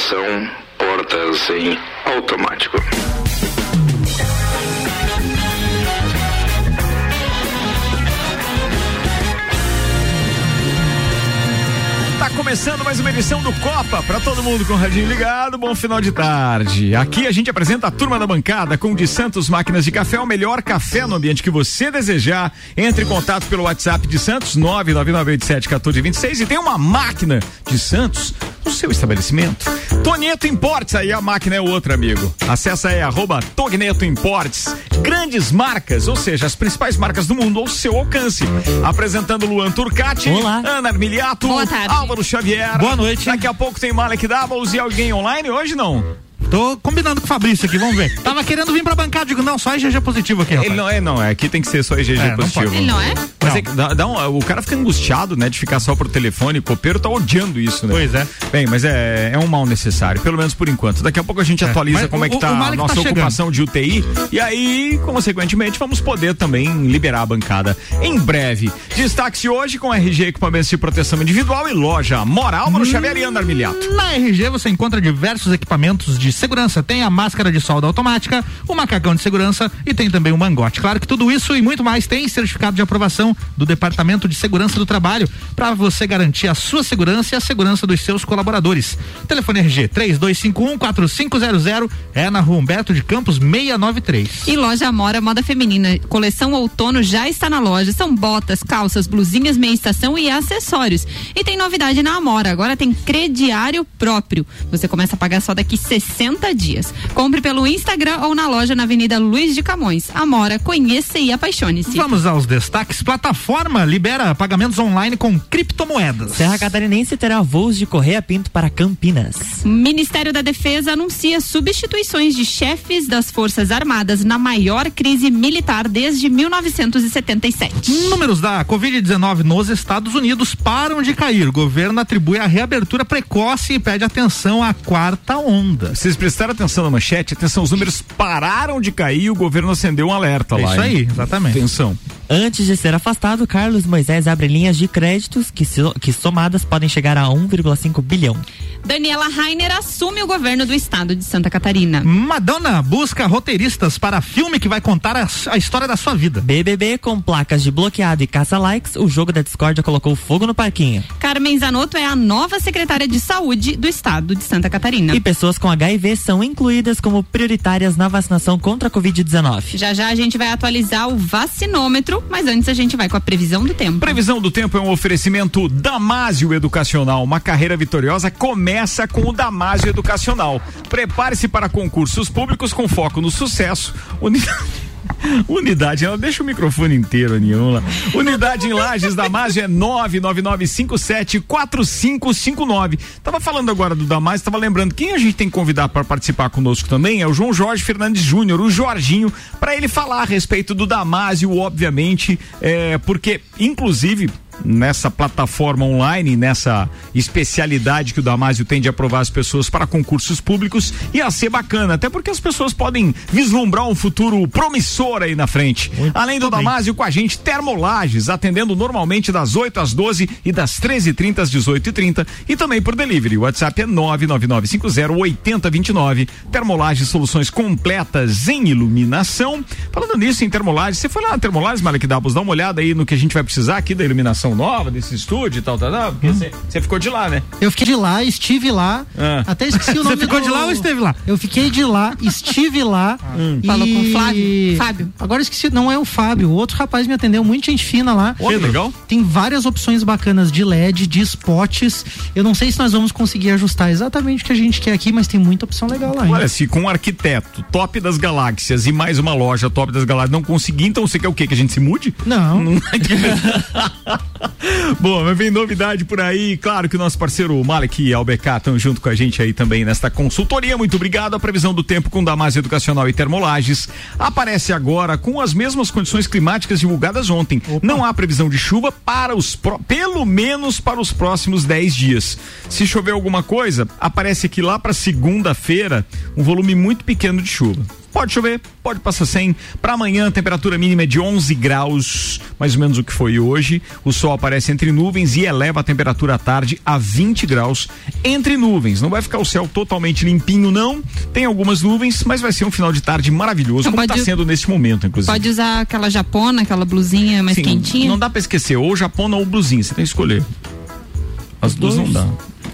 Atenção, portas em automático. Tá começando mais uma edição do Copa para todo mundo com o radinho ligado. Bom final de tarde. Aqui a gente apresenta a turma da bancada com o de Santos Máquinas de Café, o melhor café no ambiente que você desejar. Entre em contato pelo WhatsApp de Santos 999871426 e tem uma máquina de Santos no seu estabelecimento. Tonieto Importes, aí a máquina é outra, amigo. Acesse aí arroba Togneto Importes. Grandes marcas, ou seja, as principais marcas do mundo ao seu alcance. Apresentando Luan Turcati, Olá. Ana Armiliato, Boa tarde. Álvaro Xavier. Boa noite. Daqui a pouco tem Malek Doubles e alguém online hoje não? Tô combinando com o Fabrício aqui, vamos ver. Tava querendo vir pra bancada, digo, não, só IgG positivo aqui, rapaz. Ele não é, não. É, aqui tem que ser só IgG É, não positivo. pode. Ele não é? Mas Não. é que dá, dá um- o cara fica angustiado, né, de ficar só pro telefone. O copeiro tá odiando isso, né? Pois é. Bem, mas é, é um mal necessário, pelo menos por enquanto. Daqui a pouco a gente atualiza Mas como é que o- tá o a Malek nossa tá ocupação de UTI. E aí, consequentemente, vamos poder também liberar a bancada em breve. Destaque-se hoje com RG Equipamentos de Proteção Individual e loja Moral no Xavier e Andar Miliato. Na RG você encontra diversos equipamentos de segurança. Tem a máscara de solda automática, o macacão de segurança e tem também o mangote. Claro que tudo isso e muito mais tem certificado de aprovação do Departamento de Segurança do Trabalho para você garantir a sua segurança e a segurança dos seus colaboradores. Telefone RG 32514500 é na Rua Humberto de Campos 693. E loja Amora Moda Feminina. Coleção outono já está na loja. São botas, calças, blusinhas, meia estação e acessórios. E tem novidade na Amora. Agora tem crediário próprio. Você começa a pagar só daqui 60 dias. Compre pelo Instagram ou na loja na Avenida Luiz de Camões. Amora, conheça e apaixone-se. Vamos aos destaques. Plataforma libera pagamentos online com criptomoedas. Serra Catarinense terá voos de Correia Pinto para Campinas. Ministério da Defesa anuncia substituições de chefes das Forças Armadas na maior crise militar desde 1977. Números da Covid-19 nos Estados Unidos param de cair. O governo atribui a reabertura precoce e pede atenção à quarta onda. Vocês prestaram atenção na manchete? Atenção, os números pararam de cair e o governo acendeu um alerta É lá. isso hein? aí, exatamente. Atenção. Antes de ser afastado, Carlos Moisés abre linhas de créditos que, so- que somadas podem chegar a 1,5 bilhão. Daniela Rainer assume o governo do estado de Santa Catarina. Madonna busca roteiristas para filme que vai contar a, a história da sua vida. BBB com placas de bloqueado e caça-likes, o jogo da discórdia colocou fogo no parquinho. Carmen Zanotto é a nova secretária de saúde do estado de Santa Catarina. E pessoas com HIV são incluídas como prioritárias na vacinação contra a Covid-19. Já já a gente vai atualizar o vacinômetro, mas antes a gente vai com a previsão do tempo. Previsão do tempo é um oferecimento Damásio Educacional. Uma carreira vitoriosa começa com o Damásio Educacional. Prepare-se para concursos públicos com foco no sucesso. Uni- Unidade, ela deixa o microfone inteiro, lá. Unidade em Lages Damásio é 999574559. Tava falando agora do Damásio, tava lembrando quem a gente tem que convidar para participar conosco também é o João Jorge Fernandes Júnior, o Jorginho, para ele falar a respeito do Damásio, obviamente, é, porque inclusive nessa plataforma online, nessa especialidade que o Damásio tem de aprovar as pessoas para concursos públicos, ia ser bacana, até porque as pessoas podem vislumbrar um futuro promissor aí na frente. Além do Damásio, com a gente, Termolages, atendendo normalmente das 8 às 12 e das 13h30 às 18h30 e também por delivery. O WhatsApp é 999508029. Termolages, soluções completas em iluminação. Falando nisso, em Termolages, você foi lá na Termolages, Malek Dabos, dá uma olhada aí no que a gente vai precisar aqui da iluminação nova, desse estúdio e tal, tal, tal, porque você você ficou de lá, né? Eu fiquei de lá, estive lá, Ah. até esqueci o nome Você ficou do- de lá ou esteve lá? Eu fiquei de lá, estive lá. e- Falou com o Flávio? Fábio. Agora esqueci, não é o Fábio, o outro rapaz me atendeu, muita gente fina lá. Olha, legal. Tem várias opções bacanas de LED, de spots. Eu não sei se nós vamos conseguir ajustar exatamente o que a gente quer aqui, mas tem muita opção legal lá. hein? Olha, se com um arquiteto top das galáxias e mais uma loja top das galáxias não conseguir, então você quer o quê? Que a gente se mude? Não. Bom, mas vem novidade por aí. Claro que o nosso parceiro Malek e Albecar estão junto com a gente aí também nesta consultoria. Muito obrigado. A previsão do tempo com Damásio Educacional e Termolages aparece agora com as mesmas condições climáticas divulgadas ontem. Não há previsão de chuva para os pelo menos para os próximos 10 dias. Se chover alguma coisa, aparece aqui lá para segunda-feira um volume muito pequeno de chuva. Pode chover, pode passar sem. Para amanhã, a temperatura mínima é de 11 graus, mais ou menos o que foi hoje. O sol aparece entre nuvens e eleva a temperatura à tarde a 20 graus entre nuvens. Não vai ficar o céu totalmente limpinho, não. Tem algumas nuvens, mas vai ser um final de tarde maravilhoso, Então como está sendo nesse momento, inclusive. Pode usar aquela japona, aquela blusinha mais Sim, quentinha. Não dá pra esquecer, ou japona ou blusinha, você tem que escolher. As duas não dá.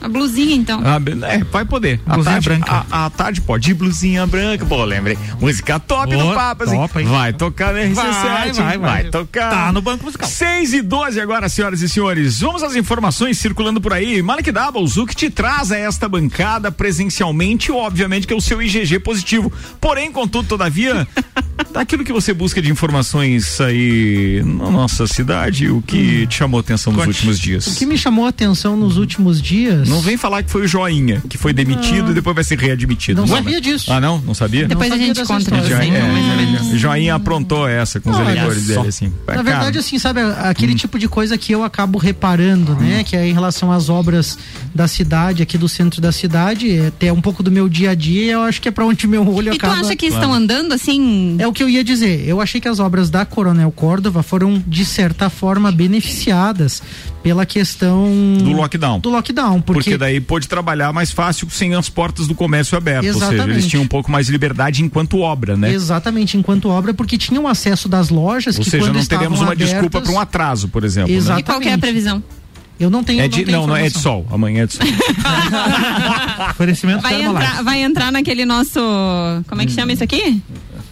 A blusinha, então. Ah, é, vai poder. A Blusinha tarde, branca. A, a tarde pode. De blusinha branca. Pô, lembrei. Música top no papo, assim. top, hein? Vai tocar no RC7. Vai, vai, vai. tocar. Tá no banco musical. 6 e 12 agora, senhoras e senhores. Vamos às informações circulando por aí. Malek Doubles, o que te traz a esta bancada presencialmente, obviamente que é o seu IgG positivo. Porém, contudo, todavia, daquilo que você busca de informações aí na nossa cidade, o que te chamou a atenção nos Conte. últimos dias? O que me chamou a atenção nos últimos dias. Não vem falar que foi o Joinha, que foi demitido e depois vai ser readmitido. Não Vai. sabia disso. Ah, não? Não sabia? Depois a sabia gente dessa conta história. menos. é, Joinha aprontou essa com os Olha eleitores só. dele, assim. Na verdade, assim, sabe, aquele Hum. tipo de coisa que eu acabo reparando, né? Que é em relação às obras da cidade, aqui do centro da cidade, é até um pouco do meu dia a dia, eu acho que é pra onde meu olho E tu acaba. acha que estão andando assim? É o que eu ia dizer. Eu achei que as obras da Coronel Córdova foram, de certa forma, beneficiadas pela questão do lockdown. do lockdown. Porque, Porque, daí pôde trabalhar mais fácil sem as portas do comércio aberto. Ou seja, eles Exatamente. tinham um pouco mais de liberdade enquanto obra, né? Exatamente, enquanto obra, porque tinham acesso das lojas Ou que seja, quando não teremos uma abertas, desculpa para um atraso, por exemplo. né? Exato. E qual que é a Exatamente. previsão? Eu não tenho É de, tenho não, não é de sol. Amanhã é de sol. Oferecimento Vai entrar, vai entrar naquele nosso. Como é que chama isso aqui?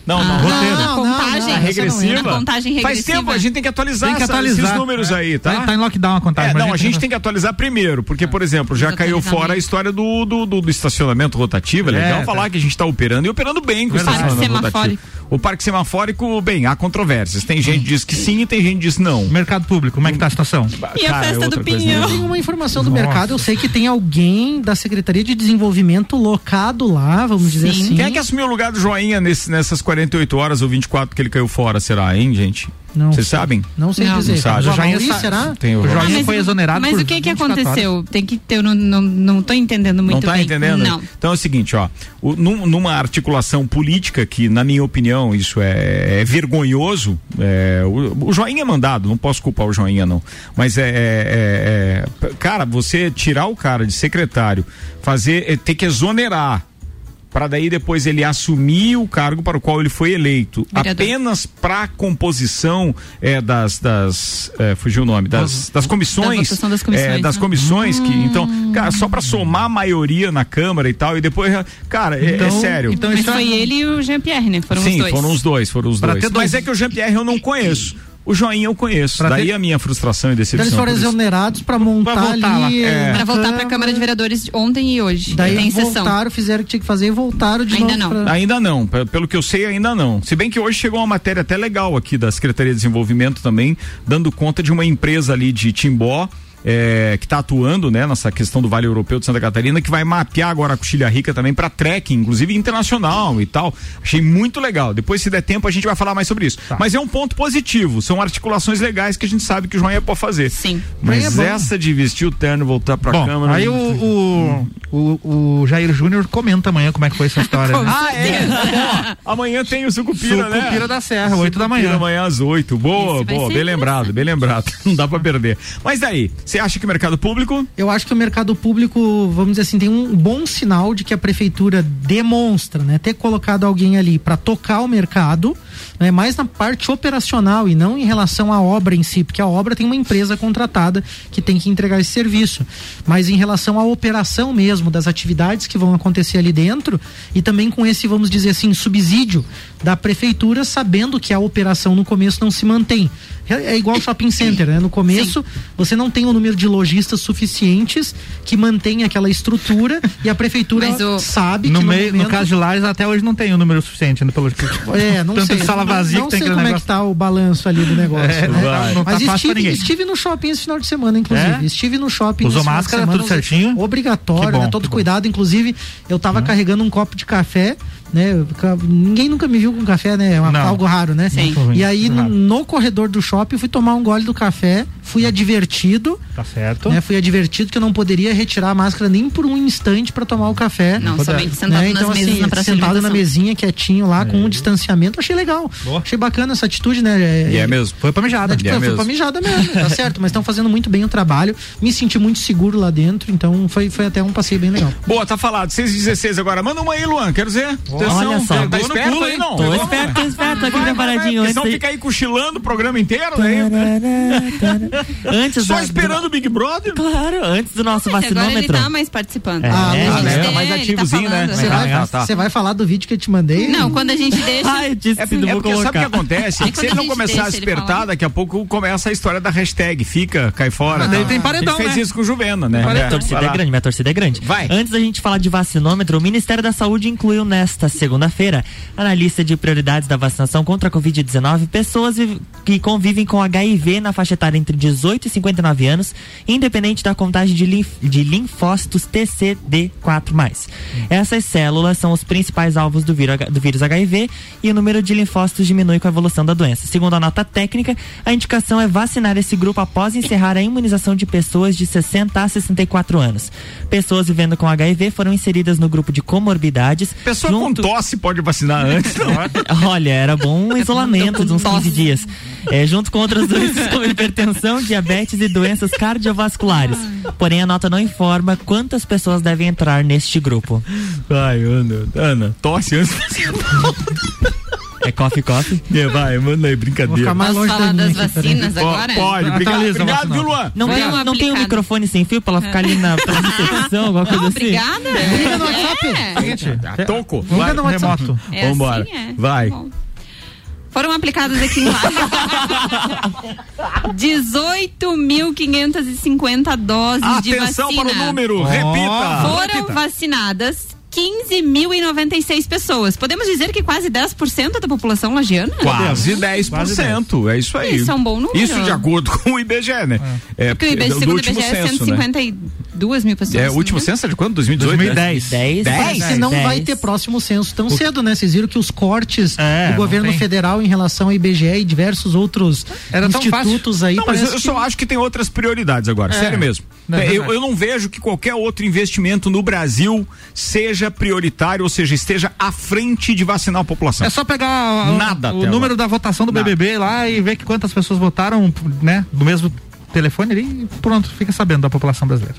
Não, não. Ah, roteiro. na Não, contagem. não, não, A regressiva? Na contagem Faz regressiva. tempo, a gente tem que atualizar, Tem que atualizar. esses números aí, tá? Tá, tá em lockdown a contagem. É, não, a gente tem que atualizar primeiro, porque, por exemplo, já caiu fora a história do, do, do- do estacionamento rotativo. É É, legal tá. falar que a gente está operando e operando bem com o estacionamento Parque rotativo. O parque semafórico, bem, há controvérsias. Tem gente que diz que sim e tem gente que diz não. Mercado público, como é que tá a situação? E a Cara, é festa do Pinhão? né? Tem uma informação do Nossa. mercado, eu sei que tem alguém da Secretaria de Desenvolvimento locado lá, vamos dizer Sim. assim. Quem é que assumiu o lugar do Joinha nesse, nessas 48 horas ou 24 que ele caiu fora, será, hein, gente? Não Vocês sabem? Não sei Não. dizer. Não sabe. O sa- será? Tem o Joinha. Joinha foi exonerado Mas por o que que 24 horas. aconteceu? Tem que ter, eu não, não, não tô entendendo muito não tá bem. entendendo? Não. Então é o seguinte, ó, o- num- numa articulação política que, na minha opinião, isso é, é vergonhoso, é, o, o joinha é mandado, não posso culpar o joinha não, mas é, é- é- é- cara, você tirar o cara de secretário, fazer, é, ter que exonerar para daí depois ele assumir o cargo para o qual ele foi eleito Vereador. apenas para composição é, das das é, fugiu o nome das, das comissões Da das comissões, é, das né? comissões que então cara só para somar a maioria na câmara e tal e depois cara é- é, Então- sério então Mas isso é- foi ele e o Jean-Pierre, né? Foram sim os dois. foram os dois foram os Pra dois ter dois- mas é que o Jean Pierre eu não conheço o Joinha eu conheço Pra daí ter- a minha frustração e Então decepção eles foram exonerados para montar Pra voltar lá. ali. É. na Pra voltar pra Câmara de Vereadores ontem e hoje. Daí tem sessão. voltaram, fizeram o que tinha que fazer e voltaram de Ainda novo. não. pra- Ainda não, pe- pelo que eu sei, ainda não. Se bem que hoje chegou uma matéria até legal aqui da Secretaria de Desenvolvimento também, dando conta de uma empresa ali de Timbó. É, que está atuando né, nessa questão do Vale Europeu de Santa Catarina, que vai mapear agora a Coxilha Rica também para trekking, inclusive internacional e tal. Achei muito legal. Depois, se der tempo, a gente vai falar mais sobre isso. Mas é um ponto positivo, são articulações legais que a gente sabe que o Joinha pode fazer. Sim. Mas Aí é bom. essa de vestir o terno e voltar pra Bom, Câmara. aí o, o, o, o Jair Júnior comenta amanhã como é que foi essa história. né? Ah, é? Ó, amanhã tem o Sucupira, né? Sucupira da Serra, 8 da Sucupira manhã. amanhã às 8. Boa, boa, bem lembrado, bem lembrado. Não dá pra perder. Mas daí, você acha que o mercado público? Eu acho que o mercado público, vamos dizer assim, tem um bom sinal de que a prefeitura demonstra, né, ter colocado alguém ali para tocar o mercado, né, mais na parte operacional e não em relação à obra em si, porque a obra tem uma empresa contratada que tem que entregar esse serviço, mas em relação à operação mesmo das atividades que vão acontecer ali dentro e também com esse, vamos dizer assim, subsídio da prefeitura, sabendo que a operação no começo não se mantém. É é igual shopping center, né? No começo você não tem o número de lojistas suficientes que mantém aquela estrutura e a prefeitura o- sabe No, que meio, momento... no caso de Lares, até hoje não tem o número suficiente, né, pelo É, não Tanto sei. de sala vazia não que tem sei como é negócio. que tá o balanço ali do negócio. É, né? não, não tá Mas fácil pra estive, ninguém. estive no shopping esse final de semana, inclusive. É? Estive no shopping. Usou máscara, semana, tudo certinho? Obrigatório, bom, né? Todo bom. cuidado. Inclusive, eu tava carregando um copo de café, né? Ninguém nunca me viu com café, né? É uma- Não. algo raro, né? Sim. E aí, no, no corredor do shopping, eu fui tomar um gole do café, fui advertido. Tá certo. Né, fui advertido que eu não poderia retirar a máscara nem por um instante para tomar o café. Não, Puder. somente sentado né? nas Então, mesas assim, na praça de sentado na mesinha quietinho lá, com um distanciamento, achei legal. Boa. Achei bacana essa atitude, né? E é mesmo. Foi pra mijada. É, tipo, É foi mesmo. pra mijada mesmo, tá certo, mas estão fazendo muito bem o trabalho. Me senti muito seguro lá dentro, então foi, foi até um passeio bem legal. Boa, tá falado. 6 e 16 agora. Manda uma aí, Luan. Quero dizer. Olha só. Tá no esperto pulo, aí, hein? não? Tô Pegou, esperto, tô esperto aqui Vai, vai, vai, preparadinho. Antes, senão fica aí cochilando o programa inteiro, né? antes Só da- esperando o Big Brother. Claro, antes do nosso Mas agora ele vacinômetro. tá mais participando. É, Ah, A gente ah, né? deixa, Mais ele ativozinho, tá né? falando. Você Tá, vai, tá, tá. você vai falar do vídeo que eu te mandei? Não, quando a gente deixa. Ai, disse É, que não é porque sabe o que colocar. acontece? Aí que se ele a não gente começar a despertar, daqui a pouco começa a história da hashtag. Fica, cai fora. daí tal. tem paredão, Ele fez né? isso com o Juvena, né? Minha É, torcida vai é grande, minha torcida é grande. Vai. Antes da gente falar de vacinômetro, o Ministério da Saúde incluiu nesta segunda-feira na lista de prioridades da vacinação contra a Covid-19 pessoas que convivem com HIV na faixa etária entre 18 e 59 anos, independente da contagem de, linf- de linfócitos TCD4+. Essas células são os principais alvos do vírus, do vírus HIV e o número de linfócitos diminui com a evolução da doença. Segundo a nota técnica, a indicação é vacinar esse grupo após encerrar a imunização de pessoas de 60 a 64 anos. Pessoas vivendo com HIV foram inseridas no grupo de comorbidades. Pessoa junto- com tosse pode vacinar antes, não é? Olha, era bom um isolamento de uns 15 dias. É, junto com outras doenças como hipertensão, diabetes e doenças cardiovasculares. Porém, a nota não informa quantas pessoas devem entrar neste grupo. Vai, Ana, Ana, tosse antes. É coffee coffee? É, vai, manda aí, Vou brincadeira. ficar mais Posso longe falar da das aqui, vacinas agora? Pode, obrigado, Atualiza, obrigado, vacinal. viu, Luan? Não, tem, não tem um microfone sem fio pra ela ficar ali na recepção, alguma coisa Não, assim? obrigada. Liga no WhatsApp. É. Seguinte, Ah, Toco, Vamos vai. ver no WhatsApp. remoto. É Vambora. assim, é. Vai. Tá bom. Foram aplicados aqui em Lages 18.550 doses de Atenção vacina. para o número, repita. Foram vacinadas 15.096 pessoas. Podemos dizer que quase 10% da população lagiana? Quase 10%. É isso aí. Isso é um bom número. Isso de acordo com o IBGE, né? É, Porque o IBGE, do segundo o último IBGE, é censo, né? 152 mil pessoas. É, o último né? censo é de quando? 2018? 2010. 10, Dez? que não 10. vai ter próximo censo tão cedo, né? Vocês viram que os cortes É, do governo tem. federal em relação ao IBGE e diversos outros Era institutos aí. Não, mas eu que- só acho que tem outras prioridades agora, É. sério mesmo. Não, é eu, eu não vejo que qualquer outro investimento no Brasil seja prioritário, ou seja, esteja à frente de vacinar a população. É só pegar o, Nada o número agora. da votação do Nada. BBB lá e ver que quantas pessoas votaram, né, do mesmo telefone ali e pronto, fica sabendo da população brasileira.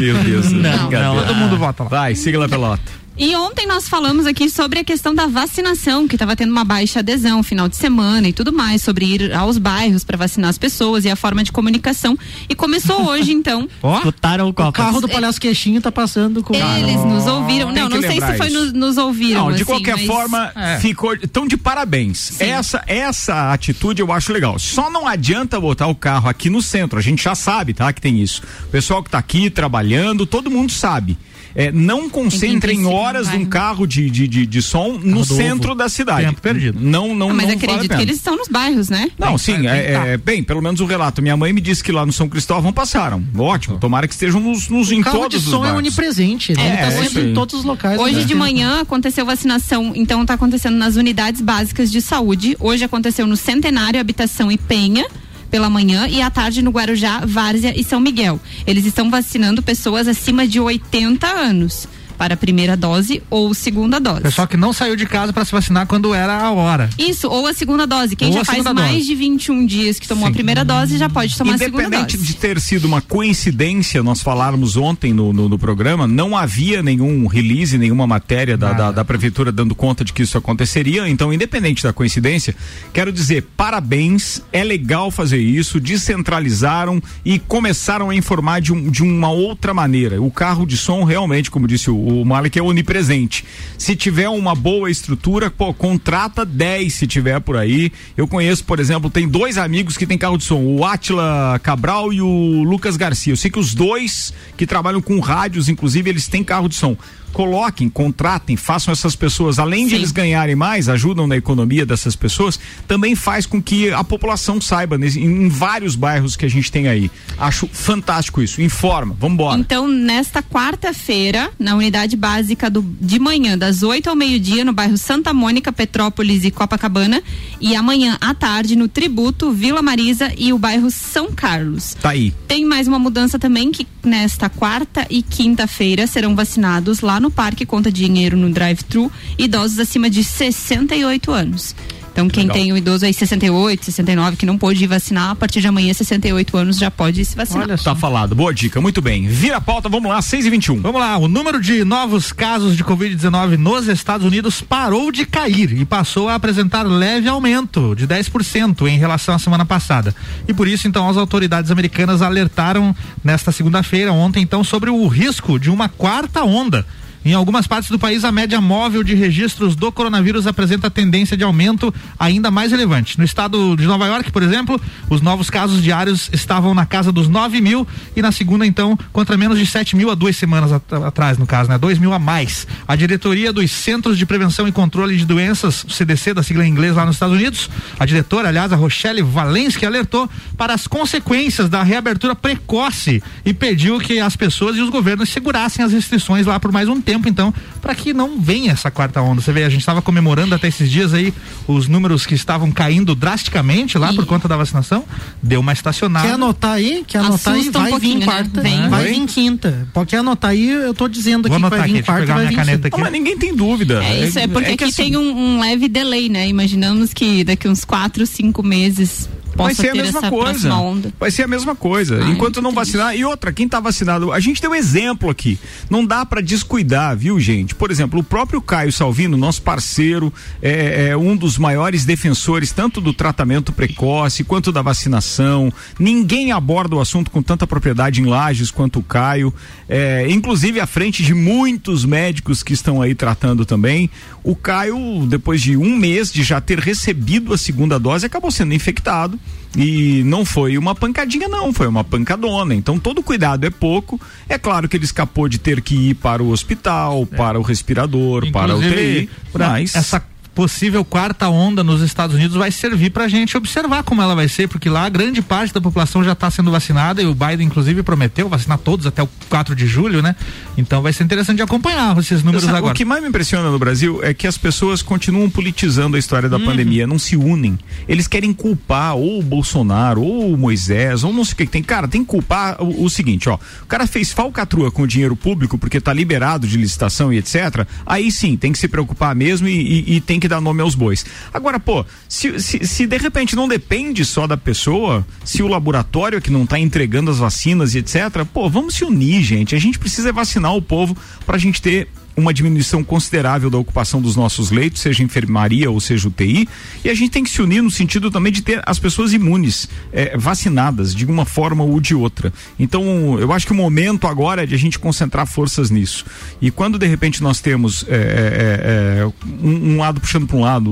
Meu Deus, Não, brincadeira. não. Todo mundo vota lá. Vai, siga lá pelota. E ontem nós falamos aqui sobre a questão da vacinação, que estava tendo uma baixa adesão final de semana e tudo mais, sobre ir aos bairros para vacinar as pessoas e a forma de comunicação. E começou hoje, então. Ó, Escutaram o O Copas. carro do Palhaço Queixinho tá passando com. Eles nos ouviram. Tem Não, não sei se foi nos, nos ouviram. Não, de assim, qualquer mas- forma, É. ficou. Então, de parabéns. Essa, essa atitude eu acho legal. Só não adianta botar o carro aqui no centro. A gente já sabe, tá? Que tem isso. O pessoal que tá aqui trabalhando, todo mundo sabe. É, não concentrem horas de um né? carro de, de, de, de som no do centro ovo. da cidade. Tempo perdido. Não, não, Ah, mas não vale acredito pena. que eles estão nos bairros, né? Não, sim, tem é, é, bem, pelo menos o relato. Minha mãe me disse que lá no São Cristóvão passaram. Ótimo, tomara que estejam nos, nos em O carro de todos os som é onipresente. né? É, Ele tá é sempre em todos os locais. Hoje né? de manhã aconteceu vacinação, então está acontecendo nas unidades básicas de saúde. Hoje aconteceu no Centenário, Habitação e Penha. Pela manhã e à tarde no Guarujá, Várzea e São Miguel. Eles estão vacinando pessoas acima de 80 anos para a primeira dose ou segunda dose. pessoal que não saiu de casa para se vacinar quando era a hora. Isso, ou a segunda dose. Quem Ou já faz mais dose. de 21 dias que tomou a primeira dose já pode tomar a segunda Independente dose. de ter sido uma coincidência, nós faláramos ontem no, no, no programa, não havia nenhum release, nenhuma matéria da, da, da prefeitura dando conta de que isso aconteceria. Então, independente da coincidência, quero dizer parabéns, é legal fazer isso, descentralizaram e começaram a informar de, um, de uma outra maneira. O carro de som realmente, como disse o, o Malik, é onipresente. Se tiver uma boa estrutura, pô, contrata 10 se tiver por aí. Eu conheço, por exemplo, tem dois amigos que têm carro de som, o Atila Cabral e o Lucas Garcia. Eu sei que os dois que trabalham com rádios, inclusive, eles têm carro de som. Coloquem, contratem, façam essas pessoas, além de Sim. eles ganharem mais, ajudam na economia dessas pessoas, também faz com que a população saiba nesse- em, vários bairros que a gente tem aí. Acho fantástico isso. Informa, vambora. Então, nesta quarta-feira, na unidade unidade básica do, de manhã, das 8 ao meio-dia, no bairro Santa Mônica, Petrópolis e Copacabana. E amanhã à tarde, no Tributo, Vila Marisa e o bairro São Carlos. Tá aí. Tem mais uma mudança também que nesta quarta e quinta-feira serão vacinados lá no Parque Conta Dinheiro no drive-thru idosos acima de 68 anos. Então, quem Legal. tem o idoso aí 68, 69, que não pôde ir vacinar, a partir de amanhã, 68 anos, já pode se vacinar. Olha Tá falado. Boa dica. Muito bem. Vira a pauta. Vamos lá. 6 e 21. Vamos lá, o número de novos casos de Covid-19 nos Estados Unidos parou de cair e passou a apresentar leve aumento de 10% em relação à semana passada. E por isso, então, as autoridades americanas alertaram nesta segunda-feira, ontem, então, sobre o risco de uma quarta onda. Em algumas partes do país, a média móvel de registros do coronavírus apresenta tendência de aumento ainda mais relevante. No estado de Nova York, por exemplo, os novos casos diários estavam na casa dos 9 mil e na segunda, então, contra menos de 7 mil há duas semanas at- atrás, no caso, né? 2 mil a mais. A diretoria dos Centros de Prevenção e Controle de Doenças, CDC, da sigla em inglês lá nos Estados Unidos, a diretora, aliás, a Rochelle Valensky, alertou para as consequências da reabertura precoce e pediu que as pessoas e os governos segurassem as restrições lá por mais um tempo, então, para que não venha essa quarta onda. Você vê, a gente estava comemorando até esses dias aí os números que estavam caindo drasticamente lá por conta da vacinação. Deu uma estacionada. Quer anotar aí? Quer anotar aí? Assusta um Vai vir pouquinho, né? quarta. Vem. Vai vir quinta. Pode quer anotar aí, eu tô dizendo Vou aqui que anotar vai aqui, vir deixa eu quarta pegar vai minha vir caneta aqui. Não, mas ninguém tem dúvida. É isso, é porque que aqui assim, tem um, um leve delay, né? Imaginamos que daqui uns 4, 5 meses Vai ser a mesma coisa. Vai ser a mesma coisa. Ai, Enquanto não triste. vacinar. E outra, quem tá vacinado, a gente deu exemplo aqui. Não dá pra descuidar, viu, gente? Por exemplo, o próprio Caio Salvino, nosso parceiro, é, é um dos maiores defensores tanto do tratamento precoce quanto da vacinação. Ninguém aborda o assunto com tanta propriedade em Lages quanto o Caio. É, inclusive à frente de muitos médicos que estão aí tratando também. O Caio, depois de um mês de já ter recebido a segunda dose, acabou sendo infectado. E não foi uma pancadinha, não, foi uma pancadona. Então todo cuidado é pouco. É claro que ele escapou de ter que ir para o hospital, para o respirador, para o Inclusive, UTI. pra Mas essa possível quarta onda nos Estados Unidos vai servir pra gente observar como ela vai ser, porque lá grande parte da população já está sendo vacinada e o Biden inclusive prometeu vacinar todos até o 4 de julho, né? Então vai ser interessante de acompanhar esses números Sabe, agora. O que mais me impressiona no Brasil é que as pessoas continuam politizando a história Uhum. da pandemia, não se unem. Eles querem culpar ou o Bolsonaro, ou o Moisés, ou não sei o que tem. Cara, tem que culpar o, o seguinte, ó. O cara fez falcatrua com o dinheiro público porque tá liberado de licitação e etc. Aí sim, tem que se preocupar mesmo e, e- e tem que dar nome aos bois. Agora, pô, se, se, se de repente não depende só da pessoa, se o laboratório que não tá entregando as vacinas e etc., pô, vamos se unir, gente. A gente precisa vacinar o povo pra gente ter uma diminuição considerável da ocupação dos nossos leitos, seja enfermaria ou seja UTI, e a gente tem que se unir no sentido também de ter as pessoas imunes, eh, vacinadas de uma forma ou de outra. Então, eu acho que o momento agora é de a gente concentrar forças nisso. E quando de repente nós temos eh, eh, um, um lado puxando para um lado,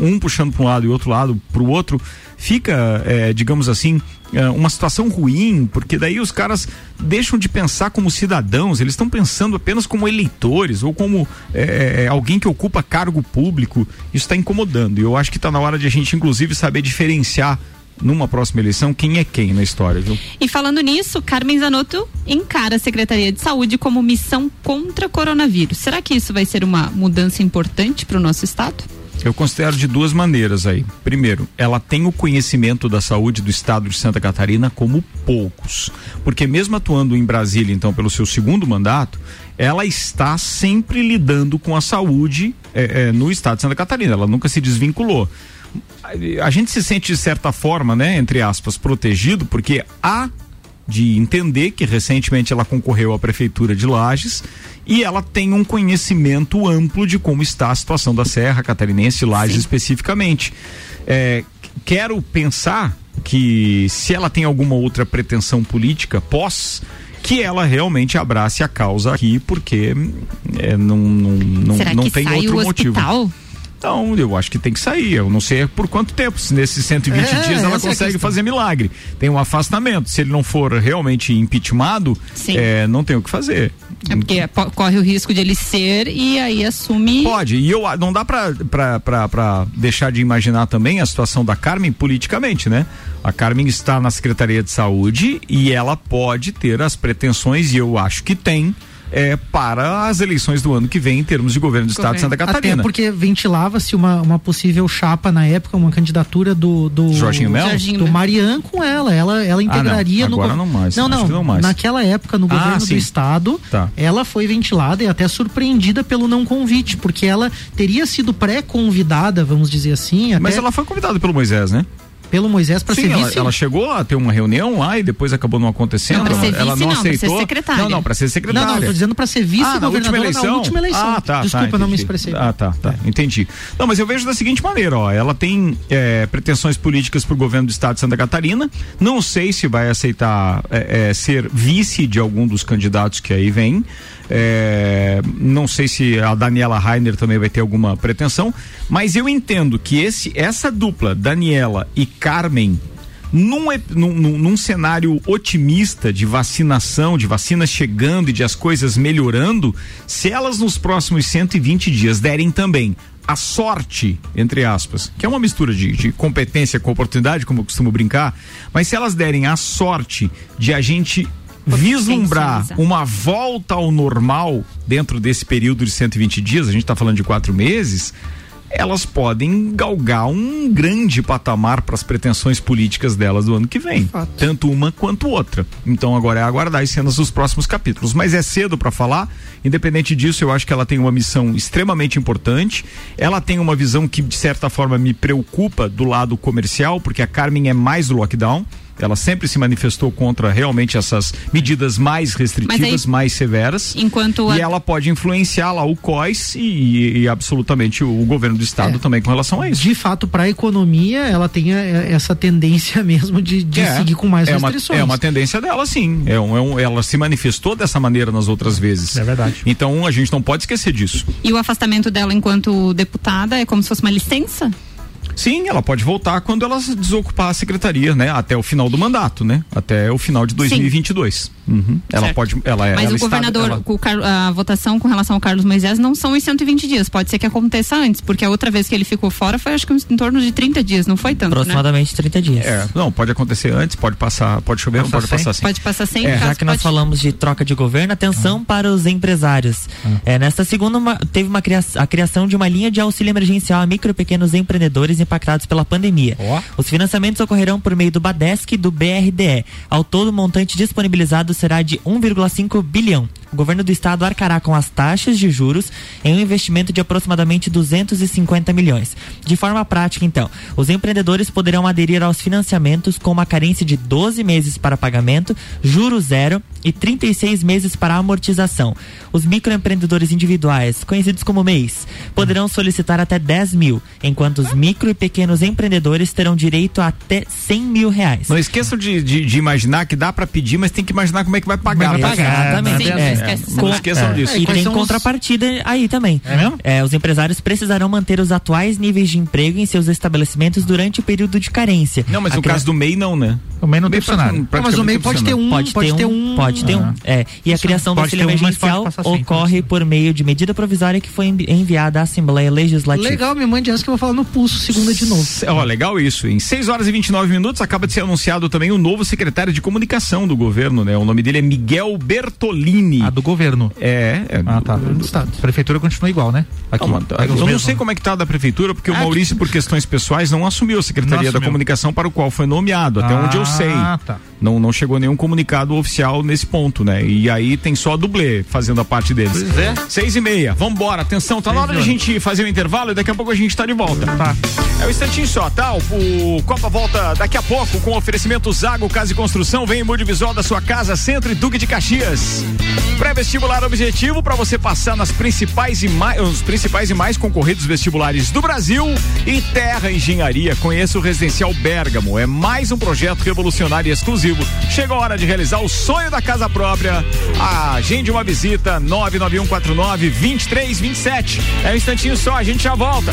um puxando para um lado e outro lado para o outro, fica, eh, digamos assim, é, uma situação ruim, porque daí os caras deixam de pensar como cidadãos, eles estão pensando apenas como eleitores ou como é, é, alguém que ocupa cargo público. Isso está incomodando. E eu acho que está na hora de a gente, inclusive, saber diferenciar numa próxima eleição quem é quem na história, viu? E falando nisso, Carmen Zanotto encara a Secretaria de Saúde como missão contra coronavírus. Será que isso vai ser uma mudança importante para o nosso estado? Eu considero de duas maneiras aí. Primeiro, ela tem o conhecimento da saúde do estado de Santa Catarina como poucos. Porque mesmo atuando em Brasília, então, pelo seu segundo mandato, ela está sempre lidando com a saúde eh, eh, no estado de Santa Catarina. Ela nunca se desvinculou. A gente se sente, de certa forma, né, entre aspas, protegido, porque há de entender que recentemente ela concorreu à prefeitura de Lages e ela tem um conhecimento amplo de como está a situação da Serra Catarinense, Lages Sim. especificamente. É, quero pensar que se ela tem alguma outra pretensão política pós que ela realmente abrace a causa aqui, porque é, não, não, não, não tem outro motivo. hospital? Não, eu acho que tem que sair. Eu não sei por quanto tempo. Se nesses 120 É, dias ela é consegue questão. fazer milagre. Tem um afastamento. Se ele não for realmente impeachmentado, Sim. é, não tem o que fazer. É porque po- corre o risco de ele ser e aí assume. Pode. E eu não dá pra deixar de imaginar também a situação da Carmen politicamente, né? A Carmen está na Secretaria de Saúde e ela pode ter as pretensões, e eu acho que tem, é, para as eleições do ano que vem em termos de governo do estado de Santa Catarina. Até porque ventilava-se uma, uma possível chapa na época, uma candidatura do, do Jorginho Melo? Do. Marian com ela. Ela, ela integraria Ah, não. no Agora go- não mais. Não, não, não mais. Naquela época, no Ah, governo do sim. estado, Tá. ela foi ventilada e até surpreendida pelo não convite, porque ela teria sido pré-convidada, vamos dizer assim, até Mas ela foi convidada pelo Moisés, né? Pelo Moisés para ser ela, vice. ela chegou a ter uma reunião lá e depois acabou não acontecendo. Não, pra ela, vice não não, pra ser aceitou. secretária. Não, não, para ser secretária. Não, não, tô dizendo para ser Ah, na última vice-governadora eleição? na última eleição. Ah, tá. Desculpa, tá, não me expressei. Ah, tá, tá. Entendi. Não, mas eu vejo da seguinte maneira, ó. Ela tem é, pretensões políticas pro governo do estado de Santa Catarina. Não sei se vai aceitar é, é, ser vice de algum dos candidatos que aí vem. É, não sei se a Daniela Rainer também vai ter alguma pretensão, mas eu entendo que esse, essa dupla, Daniela e Carmen, num, num, num- cenário otimista de vacinação, de vacinas chegando e de as coisas melhorando, se elas nos próximos 120 dias derem também a sorte, entre aspas, que é uma mistura de, de competência com oportunidade, como eu costumo brincar, mas se elas derem a sorte de a gente vislumbrar uma volta ao normal dentro desse período de 120 dias, a gente está falando de quatro meses, elas podem galgar um grande patamar para as pretensões políticas delas do ano que vem. Fato. Tanto uma quanto outra. Então agora é aguardar as cenas dos próximos capítulos. Mas é cedo para falar. Independente disso, eu acho que ela tem uma missão extremamente importante. Ela tem uma visão que, de certa forma, me preocupa do lado comercial, porque a Carmen é mais do lockdown. Ela sempre se manifestou contra realmente essas medidas mais restritivas, aí- mais severas. Enquanto a- E ela pode influenciar lá o COIS e, e- e absolutamente o, o governo do estado É. também com relação a isso. De fato, para a economia, ela tem é, essa tendência mesmo de, de É, seguir com mais é uma, restrições. é uma tendência dela, sim. É um, é um- ela se manifestou dessa maneira nas outras vezes. É verdade. Então a gente não pode esquecer disso. E o afastamento dela enquanto deputada é como se fosse uma licença? Sim, ela pode voltar quando ela se desocupar a secretaria, né? Até o final do mandato, né? Até o final de 2022. Uhum. Ela Certo. pode, ela é. Mas ela o está- governador, ela- a votação com relação ao Carlos Moisés não são os 120 dias. Pode ser que aconteça antes, porque a outra vez que ele ficou fora foi acho que em torno de 30 dias, não foi tanto, né? Aproximadamente 30 dias. É, não, pode acontecer antes, pode passar, pode chover, pode sem? passar assim. Pode passar sem É, Já que nós pode- falamos de troca de governo, atenção para os empresários. É, nesta segunda, uma- teve uma cria- a criação de uma linha de auxílio emergencial a micro e pequenos empreendedores impactados pela pandemia. Ó. Os financiamentos ocorrerão por meio do Badesc e do BRDE. Ao todo, o montante disponibilizado será de 1,5 bilhão. O governo do estado arcará com as taxas de juros em um investimento de aproximadamente 250 milhões. De forma prática, então, os empreendedores poderão aderir aos financiamentos com uma carência de 12 meses para pagamento, juro zero e 36 meses para amortização. Os microempreendedores individuais, conhecidos como MEIs, poderão solicitar até 10 mil, enquanto os micro e pequenos empreendedores terão direito a até 100 mil reais. Não esqueçam de, de, de imaginar que dá para pedir, mas tem que imaginar como é que vai pagar. Vai pagar, Exatamente. Sim, É. não esquece essa Não esqueçam É. disso. E tem são os- contrapartida aí também. É mesmo? É, os empresários precisarão manter os atuais níveis de emprego em seus estabelecimentos durante o período de carência. Não, mas A no caso do MEI não, né? O MEI não tem funcionário. Não, mas o MEI pode ter um, Pode, ter, um, pode ter um. É. E a criação do auxílio emergencial ocorre por meio de medida provisória que foi envi- enviada à Assembleia Legislativa. Legal, me mande essa que eu vou falar no pulso, segunda de novo. Ó, legal isso. Em 6 horas e 29 minutos acaba de ser anunciado também o novo secretário de comunicação do governo, né? O nome dele é Miguel Bertolini. A do governo. É, é. Ah, tá. do Estado. A prefeitura continua igual, né? Aqui. Não, eu não sei como é que tá da prefeitura, porque o Ah, Maurício, por questões pessoais, não assumiu a Secretaria Não da assumiu. Comunicação para o qual foi nomeado, até onde eu sei. Ah, tá. Não, não chegou nenhum comunicado oficial nesse ponto, né? E aí tem só a dublê fazendo a parte deles. Pois é. Seis e meia, vambora, atenção, tá na hora de a gente fazer o intervalo e daqui a pouco a gente tá de volta. Tá. É um instantinho só, tá? O, o Copa volta daqui a pouco com oferecimento Zago Casa e Construção. Vem em Multivisual da sua casa, Centro e Duque de Caxias. Pré-vestibular objetivo para você passar nas principais e mais, os principais e mais concorridos vestibulares do Brasil e Terra Engenharia. Conheça o Residencial Bergamo. É mais um projeto revolucionário e exclusivo. Chega a hora de realizar o sonho da casa própria. Agende uma visita 99149 2327. É um instantinho só, a gente já volta.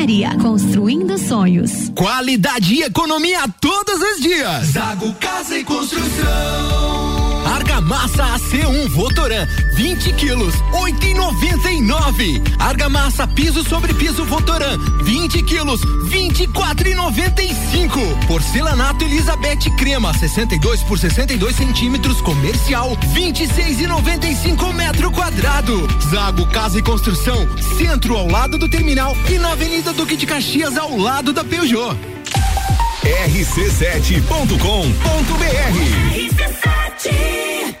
construindo sonhos. Qualidade e economia todos os dias. Zago Casa e Construção. Argamassa AC1 Votoran, 20 quilos, 8,99. Argamassa piso sobre piso Votoran, 20 quilos, 24,95. Porcelanato Elizabeth Crema, 62 por 62 centímetros, comercial, 26,95 metro quadrado. Zago Casa e Construção, centro ao lado do terminal e na Avenida Duque de Caxias ao lado da Peugeot. rc7.com.br See.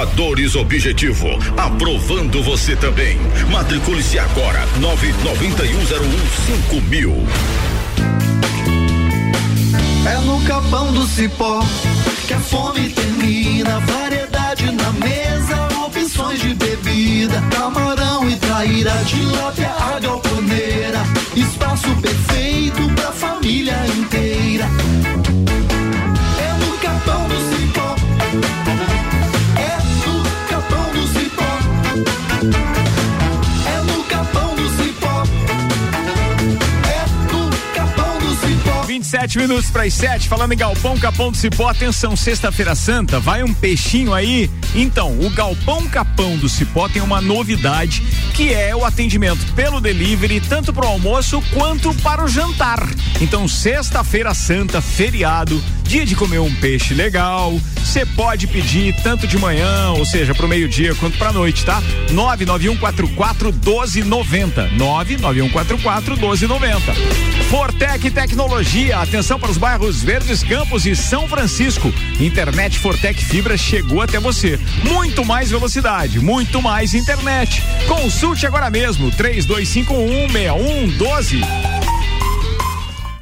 Provadores Objetivo, aprovando você também. Matricule-se agora, nove noventa e um zero um cinco mil. É no capão do cipó que a fome termina, variedade na mesa, opções de bebida, camarão e traíra, tilápia, a galponeira, espaço perfeito pra família inteira. 27 minutos para as 7, falando em Galpão Capão do Cipó, atenção, sexta-feira santa, vai um peixinho aí. Então, o Galpão Capão do Cipó tem uma novidade que é o atendimento pelo delivery, tanto para o almoço quanto para o jantar. Então, sexta-feira santa, feriado, dia de comer um peixe legal, você pode pedir tanto de manhã, ou seja, pro meio-dia quanto pra noite, tá? 99144 1290. 99144 1290. Fortec Tecnologia, atenção para os bairros Verdes Campos e São Francisco. Internet Fortec Fibra chegou até você. Muito mais velocidade, muito mais internet. Consulte agora mesmo 3251 6112.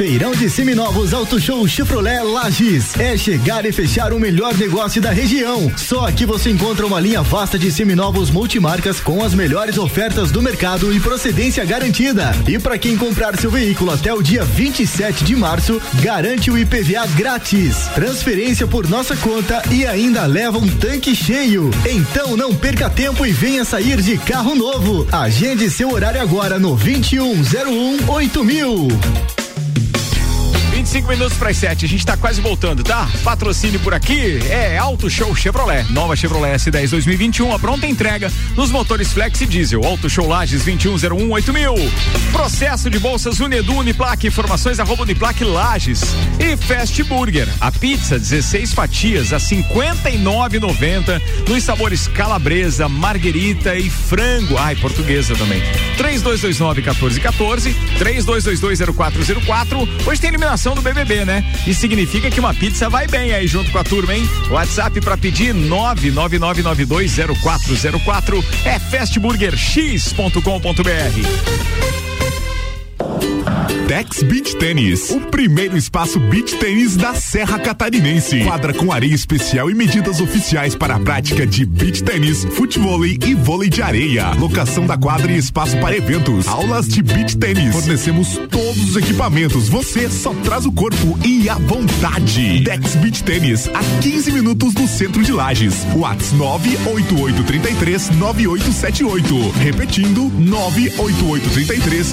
Feirão de Seminovos Auto Show Chevrolet Lages. É chegar e fechar o melhor negócio da região. Só aqui você encontra uma linha vasta de seminovos multimarcas com as melhores ofertas do mercado e procedência garantida. E para quem comprar seu veículo até o dia 27 de março, garante o IPVA grátis. Transferência por nossa conta e ainda leva um tanque cheio. Então não perca tempo e venha sair de carro novo. Agende seu horário agora no 2101 8000. 25 minutos para as 7. A gente tá quase voltando, tá? Patrocínio por aqui é Auto Show Chevrolet. Nova Chevrolet S10 2021, a pronta entrega nos motores Flex e Diesel. Auto Show Lages 2101 mil. Processo de bolsas Unedu Uniplaque. Informações arroba Uniplaque Lages. E Fast Burger. A pizza 16 fatias a 59,90 nos sabores calabresa, marguerita e frango. Ai, portuguesa também. 3229 1414 3222 0404. Hoje tem eliminação do BBB, né? Isso significa que uma pizza vai bem aí junto com a turma, hein? WhatsApp para pedir 999920404 é fastburgerx.com.br. Dex Beach Tênis, o primeiro espaço beach tênis da Serra Catarinense. Quadra com areia especial e medidas oficiais para a prática de beach tênis, futebol e vôlei de areia. Locação da quadra e espaço para eventos. Aulas de beach tênis. Fornecemos todos os equipamentos. Você só traz o corpo e a vontade. Dex Beach Tênis, a 15 minutos do centro de Lages. Whats 98833 9878. Repetindo, 98833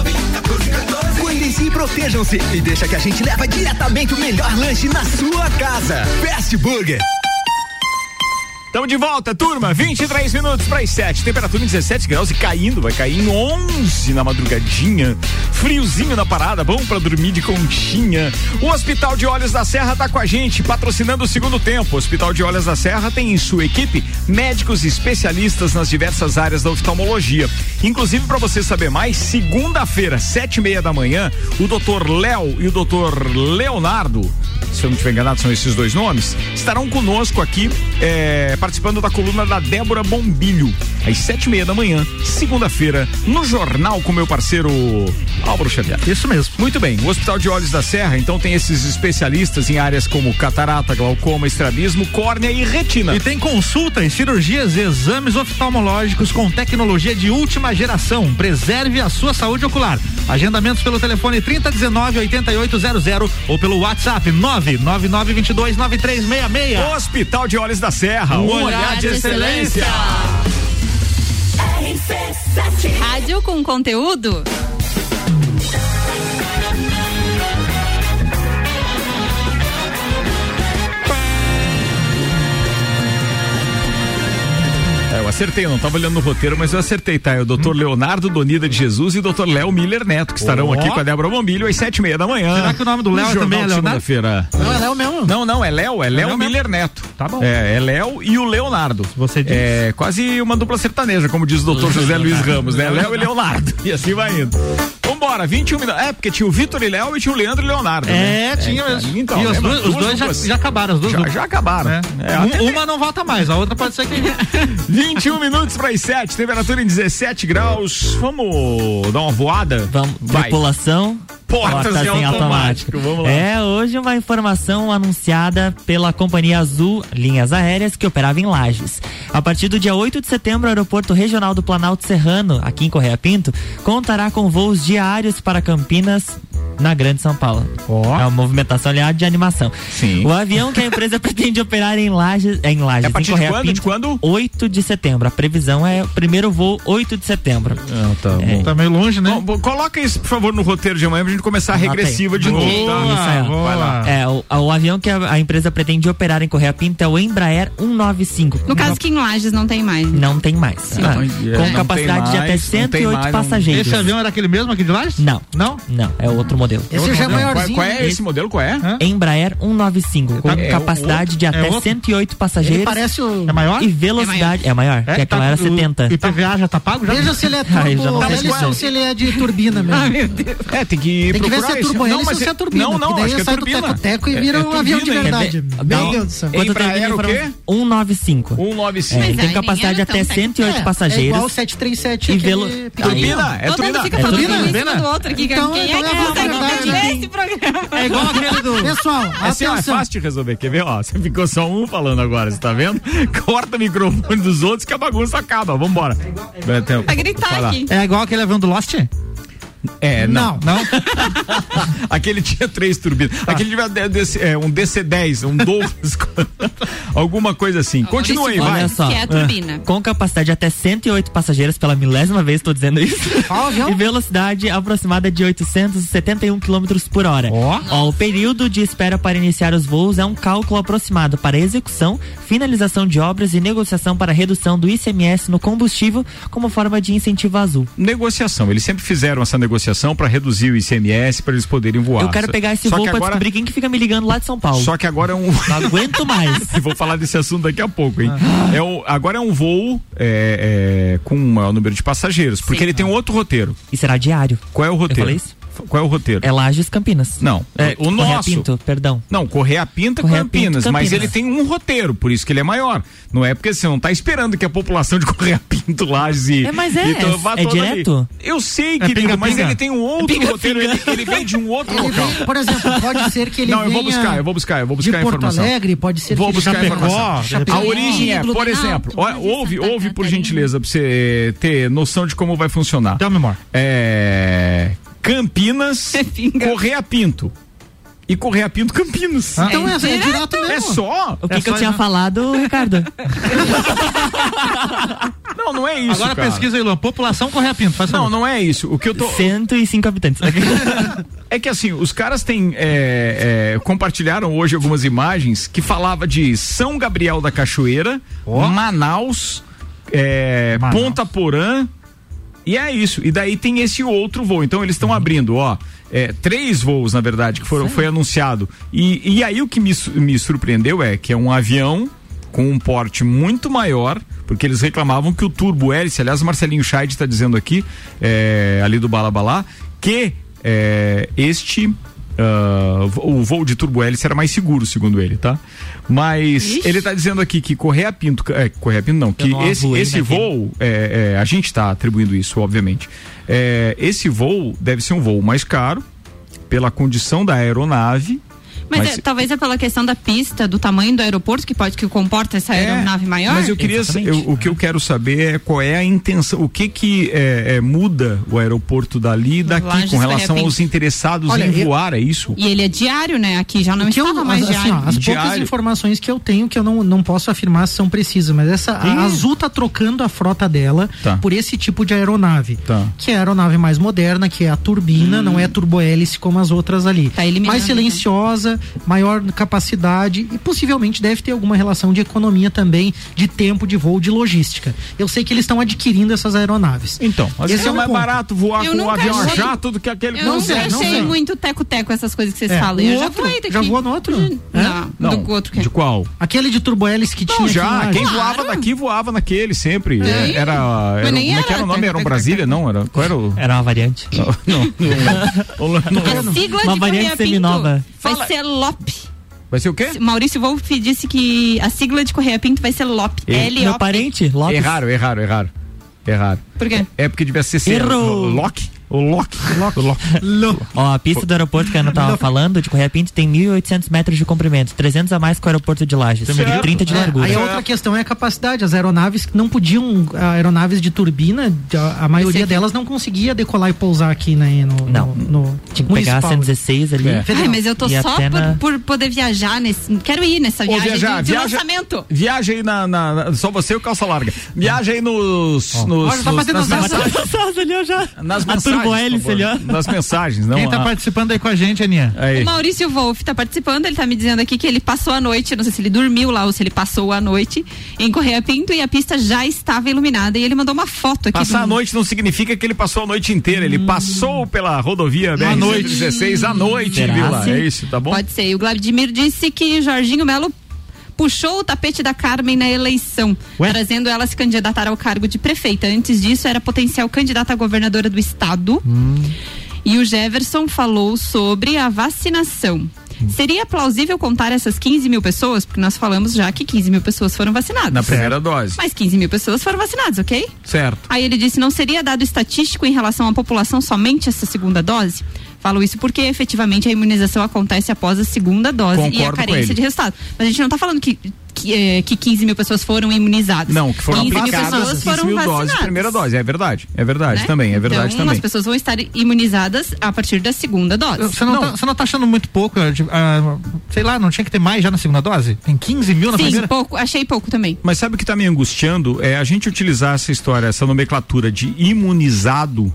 1414. Cuidem-se e protejam-se. E deixa que a gente leva diretamente o melhor lanche na sua casa. Fast Burger. Estamos de volta, turma. 23 minutos para as 7. Temperatura em 17 graus e caindo. Vai cair em 11 na madrugadinha. Friozinho na parada. Bom para dormir de conchinha. O Hospital de Olhos da Serra está com a gente, patrocinando o segundo tempo. O Hospital de Olhos da Serra tem em sua equipe médicos especialistas nas diversas áreas da oftalmologia. Inclusive, para você saber mais, segunda-feira, sete e meia da manhã, o doutor Léo e o doutor Leonardo, se eu não estiver enganado, são esses dois nomes, estarão conosco aqui. É, participando da coluna da Débora Bombilho, às sete e meia da manhã, segunda-feira, no jornal com meu parceiro Álvaro Xavier. Isso mesmo. Muito bem. O Hospital de Olhos da Serra, então, tem esses especialistas em áreas como catarata, glaucoma, estrabismo, córnea e retina. E tem consultas, cirurgias e exames oftalmológicos com tecnologia de última geração. Preserve a sua saúde ocular. Agendamentos pelo telefone 3019 8800 ou pelo WhatsApp 99922 9366. Hospital de Olhos da Serra. Um, Um olhar de excelência. Rádio com conteúdo. Acertei, eu não tava olhando no roteiro, mas eu acertei, tá? É o doutor Leonardo Donida de Jesus e o doutor Léo Miller Neto, que estarão aqui com a Débora Bombilho às sete e meia da manhã. Será que o nome do Léo também é Leonardo? Segunda-feira. Não, é Léo mesmo. Não, não, é Léo, é Léo Léo Miller Neto. Tá bom. É, é Léo e o Leonardo. Você diz. É quase uma dupla sertaneja, como diz o doutor José Luiz Ramos, né? Léo e Leonardo. E assim vai indo. Vambora, 21 minutos. É, porque tinha o Vitor e Léo e tinha o Leandro e Leonardo. É, né? tinha cara, mesmo. Então, e os dois, os dois já, já acabaram, as duas Já, já acabaram. É. É, Um- uma não volta mais, a outra pode ser que. 21 minutos para as 7, temperatura em 17 graus. Vamos dar uma voada? Vamos, Vai. tripulação. Portas em em automático, vamos lá. É, hoje uma informação anunciada pela Companhia Azul Linhas Aéreas que operava em Lages. A partir do dia 8 de setembro, o Aeroporto Regional do Planalto Serrano, aqui em Correia Pinto, contará com voos diários para Campinas na Grande São Paulo. Ó. É uma movimentação, aliás, de animação. Sim. O avião que a empresa pretende operar em Lages, é em Lages, É a partir de quando? Pinto, De quando? 8 de setembro. A previsão é o primeiro voo 8 de setembro. Ah, tá bom. Tá meio longe, né? Bom, bom, coloca isso, por favor, no roteiro de amanhã pra gente começar a regressiva de novo, Isso tá? aí. boa. Vai lá. É, o, o avião que a, a empresa pretende operar em Correia Pinto é o Embraer 195. No caso que em Lages não tem mais. Não tem mais. Ah, é, com capacidade tem de até mais, não tem 108 mais, passageiros. Esse avião era aquele mesmo aqui de Lages? Não. Não? Não, é outro modelo. Modelo. Esse já é qual- maiorzinho. Qual, é esse modelo? Qual é? Embraer 195, com É, capacidade de é até outro? 108 passageiros. Ele parece o. É maior? E velocidade. É maior, que aquela era o 70. IPVA já tá pago? Já? Veja se ele é Ai, já turbo não sei ou se ele é de turbina mesmo. É, tem que Tem que ver se é turbo Não, mas ou se é turbina. Não, não, acho que é sai do turbina. teco-teco e É- vira é um avião de verdade. Meu Deus do céu. Quanto Embraer o quê? 195. 195. É, Mas tem capacidade nem até era tão 108 É, passageiros. É igual o 737 E velo-. Turbina, é Todo turbina. mundo fica É falando turbina, do outro aqui. Então, então é é verdade. entender esse programa? É igual aquele do. Pessoal, Assim, ó, é atenção. fácil de resolver. Quer ver? Ó, você ficou só um falando agora, você tá vendo? Corta o microfone dos outros que a bagunça acaba. Vambora. Então, Vai gritar vai lá. aqui. É igual aquele avião do Lost? É, não. Não? Aquele tinha três turbinas. Aquele devia ter DC, é, um DC-10, um Douglas. alguma coisa assim. Continua aí, vai. Olha só. Que é a turbina. Com capacidade de até 108 passageiros, pela milésima vez estou dizendo isso. Avião? E velocidade aproximada de 871 km por hora. Ó, o período de espera para iniciar os voos é um cálculo aproximado para execução, finalização de obras e negociação para redução do ICMS no combustível como forma de incentivo azul. Negociação. Eles sempre fizeram essa negociação para reduzir o ICMS para eles poderem voar. Eu quero pegar esse Só voo pra agora, descobrir quem que fica me ligando lá de São Paulo. Só que agora é um. Não aguento mais. E vou falar desse assunto daqui a pouco, hein? Ah. É um- agora é um voo é, é, com um maior número de passageiros, porque ele tem um outro roteiro. E será diário. Qual é o roteiro? falei isso? Qual é o roteiro? É Lages Campinas. Não, É, o Correia nosso. Pinto, perdão. Não, Correia Pinta Correia Campinas, Pinto, mas Campinas. ele tem um roteiro, por isso que ele é maior. Não é porque você não tá esperando que a população de Correia Pinto, Lages e. É, mas é, e vá é toda ali. direto? Eu sei, É querido, pinga, mas pinga. ele tem um outro Pinga, roteiro, pinga. Ele, ele vem de um outro Ele local. vem, por exemplo, pode ser que ele Não, eu vou venha buscar, eu vou buscar, eu vou buscar de a Porto informação. Alegre, pode ser Vou que buscar a Chapecó, informação. Chapecó, A origem é, por exemplo, ó, ouve, ouve por gentileza, pra você ter noção de como vai funcionar. Dá memória. É. Campinas, Pinga. Correia Pinto. E Correia Pinto, Campinas. Então é, É é direto? direto mesmo. É só? O que, É que eu tinha isso. falado, Ricardo? Não, não é isso. Agora cara. pesquisa aí, Luan. População Correia Pinto. Faz Não, favor. não é isso. O que eu tô. 105 habitantes. É que assim, os caras têm. é, é, compartilharam hoje algumas imagens que falava de São Gabriel da Cachoeira, Manaus, é, Manaus. Ponta Porã. E é isso. E daí tem esse outro voo. Então eles estão abrindo, ó. é, três voos, na verdade, que foram, foi anunciado. E, e aí o que me, me surpreendeu é que é um avião com um porte muito maior, porque eles reclamavam que o turbo hélice, aliás, o Marcelinho Scheid está dizendo aqui, é, ali do Balabalá, que é, este. Ah, o voo de turbo hélice era mais seguro, segundo ele, tá? Mas Ixi. ele tá dizendo aqui que Correia Pinto, é, Correia Pinto não, que não esse, esse voo, é, é, a gente está atribuindo isso, obviamente. É, esse voo deve ser um voo mais caro, pela condição da aeronave. Mas, Mas- é, talvez é pela questão da pista, do tamanho do aeroporto, que pode que comporta essa aeronave maior. Mas eu queria, eu- o que eu quero saber é qual é a intenção, o que que é, é, muda o aeroporto dali e daqui Lages com relação aos interessados Olha, em eu- voar, é isso? E ele é diário, né? Aqui já não O que eu- estava mais as, assim, diário. ó, as poucas Diário. informações que eu tenho que eu não, não posso afirmar se são precisas, mas essa a. Azul tá trocando a frota dela Tá. por esse tipo de aeronave, Tá. que é a aeronave mais moderna, que é a turbina, não é turbohélice como as outras ali. Tá mais silenciosa, maior capacidade e possivelmente deve ter alguma relação de economia também, de tempo de voo, de logística. Eu sei que eles estão adquirindo essas aeronaves. Então, vezes Esse é um mais ponto. barato voar Eu com um avião achei- jato do que aquele Eu Não sei, não achei sei. muito teco-teco essas coisas que vocês É, falam. o Eu já outro- voei daqui. já voou no outro? De- É? Não, Não, do outro que de qual? Aquele de turbohélice que Não, tinha já, aqui quem lá. voava daqui voava naquele sempre. Sim. Era, era Mas nem como é que era era o nome? Era um. Brasília, não? Era, qual era o... Era uma variante. Não, não, não, não. A sigla Uma de variante Correia Pinto seminova. vai Fala- ser LOP. Vai ser o quê? Maurício Wolff disse que a sigla de Correia Pinto vai ser LOP. E- L Meu parente, Lopes. Erraram, erraram, erraram. Erraram. Por quê? É porque devia ser C. Errou. Lock? O Lock. Lock. Lock. Ó, a pista do aeroporto que a Ana tava falando, de Correia Pinto, tem 1.800 metros de comprimento, 300 a mais que o aeroporto de Lages, e 30 de É, largura. aí a outra questão é a capacidade. As aeronaves que não podiam, a- aeronaves de turbina, a, a maioria delas não conseguia decolar e pousar aqui né, no, Não. no, no Tinha que pegar a municipal. 116 ali. É. Ai, mas eu tô E só por, por poder viajar nesse. Quero ir nessa Ô, viagem viajar, de, de viaja- lançamento. Viaja aí na, na- na- Só você e o calça larga. Viaja aí nos. nos, Ó, já tá nos- fazendo nas, as mensagens, ali eu já. nas A mensagens. derrubou a por hélice favor. ali, ó. Nas mensagens, não. Quem tá a- participando aí com a gente, Aninha? Aí. O Maurício Wolff tá participando, ele tá me dizendo aqui que ele passou a noite, não sei se ele dormiu lá ou se ele passou a noite em Correia Pinto e a pista já estava iluminada e ele mandou uma foto aqui. Passar do- a noite não significa que ele passou a noite inteira. Ele passou pela rodovia À noite. BR-116 à noite, Será, Vila. sim? É isso, tá bom? Pode ser. E o Vladimir disse que Jorginho Melo puxou o tapete da Carmen na eleição, Ué? trazendo ela a se candidatar ao cargo de prefeita. Antes disso, era potencial candidata a governadora do estado. E o Jefferson falou sobre a vacinação. Seria plausível contar essas 15 mil pessoas? Porque nós falamos já que 15 mil pessoas foram vacinadas. Na primeira dose. Mas 15 mil pessoas foram vacinadas, ok? Certo. Aí ele disse: não seria dado estatístico em relação à população somente essa segunda dose? Falo isso porque efetivamente a imunização acontece após a segunda dose e a Concordo com ele. carência de resultado. Mas a gente não está falando que, que, eh, que 15 mil pessoas foram imunizadas. Não, que foram 15 mil aplicadas pessoas 15 foram mil vacinadas. doses, primeira dose. É verdade. É verdade né? também, é verdade então, também. as pessoas vão estar imunizadas a partir da segunda dose. Você não, Tá, você não tá achando muito pouco? eh, ah, sei lá, não tinha que ter mais já na segunda dose? Tem 15 mil na Sim, primeira? pouco, achei pouco também. Mas sabe o que tá me angustiando? É a gente utilizar essa história, essa nomenclatura de imunizado,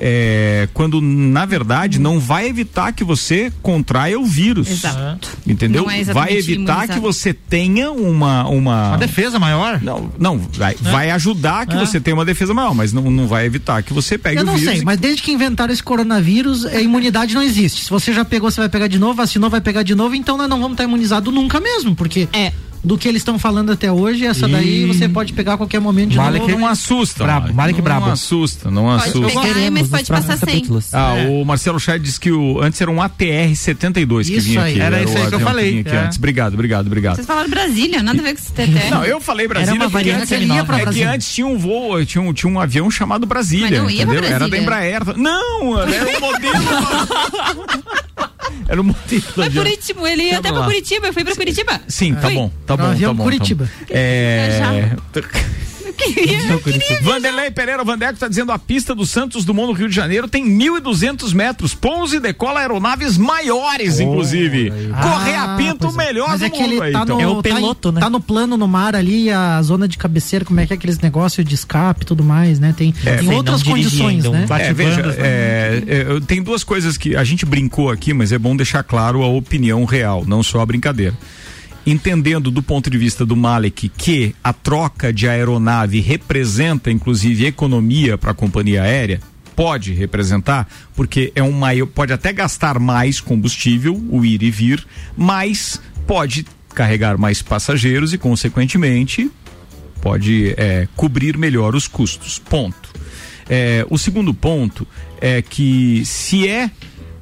é, quando na verdade não vai evitar que você contraia o vírus. Exato. Entendeu? Não é vai evitar imunizado. que você tenha uma. Uma, Uma defesa maior? Não, não vai, vai ajudar que É. você tenha uma defesa maior, mas não, não vai evitar que você pegue Eu o não vírus. sei, e- mas desde que inventaram esse coronavírus, a imunidade não existe. Se você já pegou, você vai pegar de novo, vacinou, vai pegar de novo, então nós não vamos estar imunizados nunca mesmo, porque É. do que eles estão falando até hoje, essa daí Ih. você pode pegar a qualquer momento de Vale novo. Não assusta. Brabo, não, brabo. Não assusta, não Pode assusta. pegar, mas pode passar sem. capítulos. Ah, É. o Marcelo Chay disse que o, antes era um ATR-72 que Isso vinha aí, aqui. era o isso aí que eu falei, aqui é. antes. Obrigado, obrigado, obrigado. Vocês falaram Brasília, nada a ver com esse TT. Não, eu falei Brasília Era uma porque variante antes ele nova. ia pra É é que Brasília. antes tinha um voo, tinha um, tinha um avião chamado Brasília, Mas não ia pra entendeu? Era da Brasília. Embraer. Não, era um modelo. era um. Foi avião. por último, ele ia até pra. Curitiba, eu fui pra Curitiba. Sim, tá bom, tá bom, avião tá bom. Curitiba. Tá bom. É... Queria, eu queria Vanderlei Pereira Vandeco está dizendo a pista do Santos Dumont no Rio de Janeiro tem 1.200 metros. Pousa e decola aeronaves maiores, inclusive. Correia Ah, Pinto, o é. melhor Mas do é que ele mundo aí. tá então. no, É o tá piloto, né? Tá no plano no mar ali, a zona de cabeceira, como é que é aqueles negócios de escape e tudo mais, né? Tem, tem Sei, outras condições, ainda um né? bate- É, veja, é, é, eu- tem duas coisas que a gente brincou aqui, mas é bom deixar claro a opinião real, não só a brincadeira. Entendendo do ponto de vista do Malek que a troca de aeronave representa, inclusive, economia para a companhia aérea, pode representar, porque é um maior, pode até gastar mais combustível, o ir e vir, mas pode carregar mais passageiros e, consequentemente, pode é, cobrir melhor os custos. Ponto. É, o segundo ponto é que se é,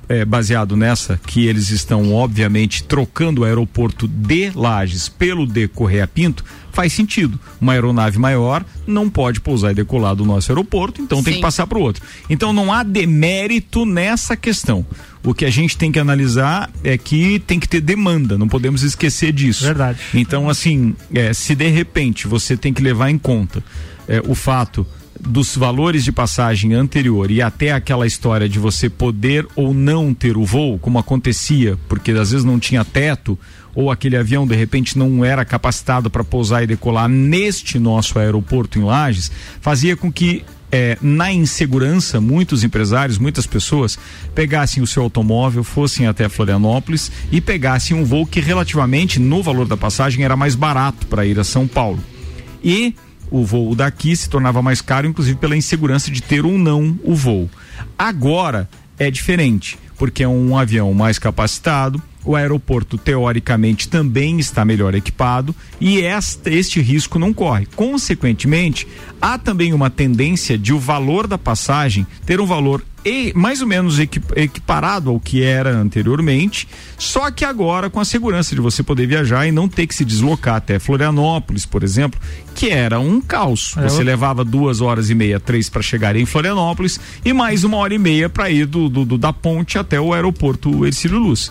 é, baseado nessa que eles estão obviamente trocando o aeroporto de Lages pelo de Correia Pinto, faz sentido. Uma aeronave maior não pode pousar e decolar do nosso aeroporto, então tem Sim. que passar para o outro. Então não há demérito nessa questão. O que a gente tem que analisar é que tem que ter demanda, não podemos esquecer disso. Verdade. Então, assim, é, se de repente você tem que levar em conta é, o fato dos valores de passagem anterior e até aquela história de você poder ou não ter o voo, como acontecia, porque às vezes não tinha teto, ou aquele avião de repente não era capacitado para pousar e decolar neste nosso aeroporto em Lages, fazia com que é, na insegurança, muitos empresários, muitas pessoas pegassem o seu automóvel, fossem até Florianópolis e pegassem um voo que relativamente no valor da passagem era mais barato para ir a São Paulo. E o voo daqui se tornava mais caro, inclusive pela insegurança de ter ou não o voo. Agora é diferente, porque é um avião mais capacitado, o aeroporto teoricamente também está melhor equipado e esta, este risco não corre. Consequentemente, há também uma tendência de o valor da passagem ter um valor e- mais ou menos equi- equiparado ao que era anteriormente, só que agora com a segurança de você poder viajar e não ter que se deslocar até Florianópolis, por exemplo, que era um caos. É, você eu- levava duas horas e meia, três para chegar em Florianópolis e mais uma hora e meia para ir do, do- do- da ponte até o aeroporto Ercílio Luz.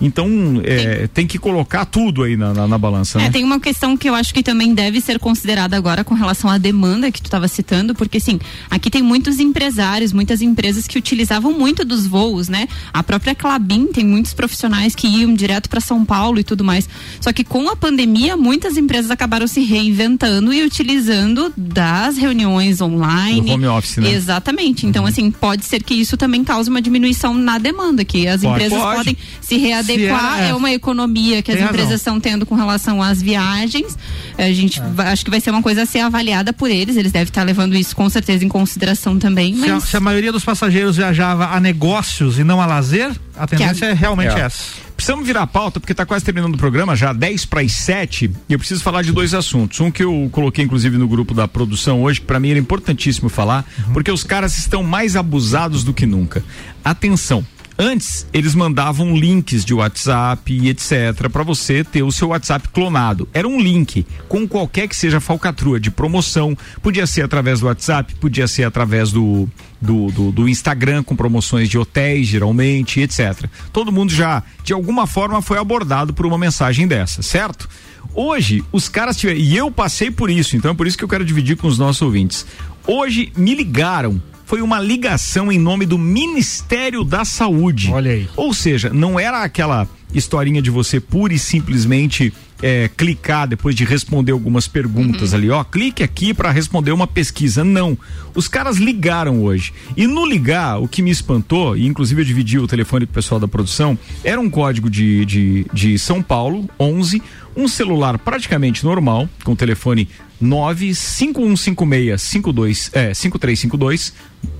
Então, é, tem que colocar tudo aí na, na, na balança, É, né? tem uma questão que eu acho que também deve ser considerada agora com relação à demanda que tu estava citando, porque assim, aqui tem muitos empresários, muitas empresas que utilizavam muito dos voos, né? A própria Clabin tem muitos profissionais que iam direto para São Paulo e tudo mais. Só que com a pandemia, muitas empresas acabaram se reinventando e utilizando das reuniões online. Do home office, né? Exatamente. Então, assim, pode ser que isso também cause uma diminuição na demanda, que as Pode. empresas Pode. podem se readequar. É, é. é uma economia que as razão. empresas estão tendo com relação às viagens. A gente vai- acho que vai ser uma coisa a ser avaliada por eles. Eles devem estar levando isso com certeza em consideração também. Se a, Mas se a maioria dos passageiros viajava a negócios e não a lazer, a tendência é realmente É. essa. Precisamos virar a pauta, porque está quase terminando o programa, já 10 para as 7, e eu preciso falar de dois assuntos. Um que eu coloquei, inclusive, no grupo da produção hoje, que para mim era importantíssimo falar, porque os caras estão mais abusados do que nunca. Atenção. Antes, eles mandavam links de WhatsApp e etc. para você ter o seu WhatsApp clonado. Era um link com qualquer que seja falcatrua de promoção. Podia ser através do WhatsApp, podia ser através do, do, do, do Instagram com promoções de hotéis, geralmente, etc. Todo mundo já, de alguma forma, foi abordado por uma mensagem dessa, certo? Hoje, os caras tiveram. E eu passei por isso, então é por isso que eu quero dividir com os nossos ouvintes. Hoje me ligaram. Foi uma ligação em nome do Ministério da Saúde. Olha aí. Ou seja, não era aquela historinha de você pura e simplesmente é, clicar depois de responder algumas perguntas ali, ó, clique aqui para responder uma pesquisa. Não. Os caras ligaram hoje. E no ligar, o que me espantou, e inclusive eu dividi o telefone com o pessoal da produção, era um código de, de, de São Paulo, 11, um celular praticamente normal, com o telefone 95156 é, 5352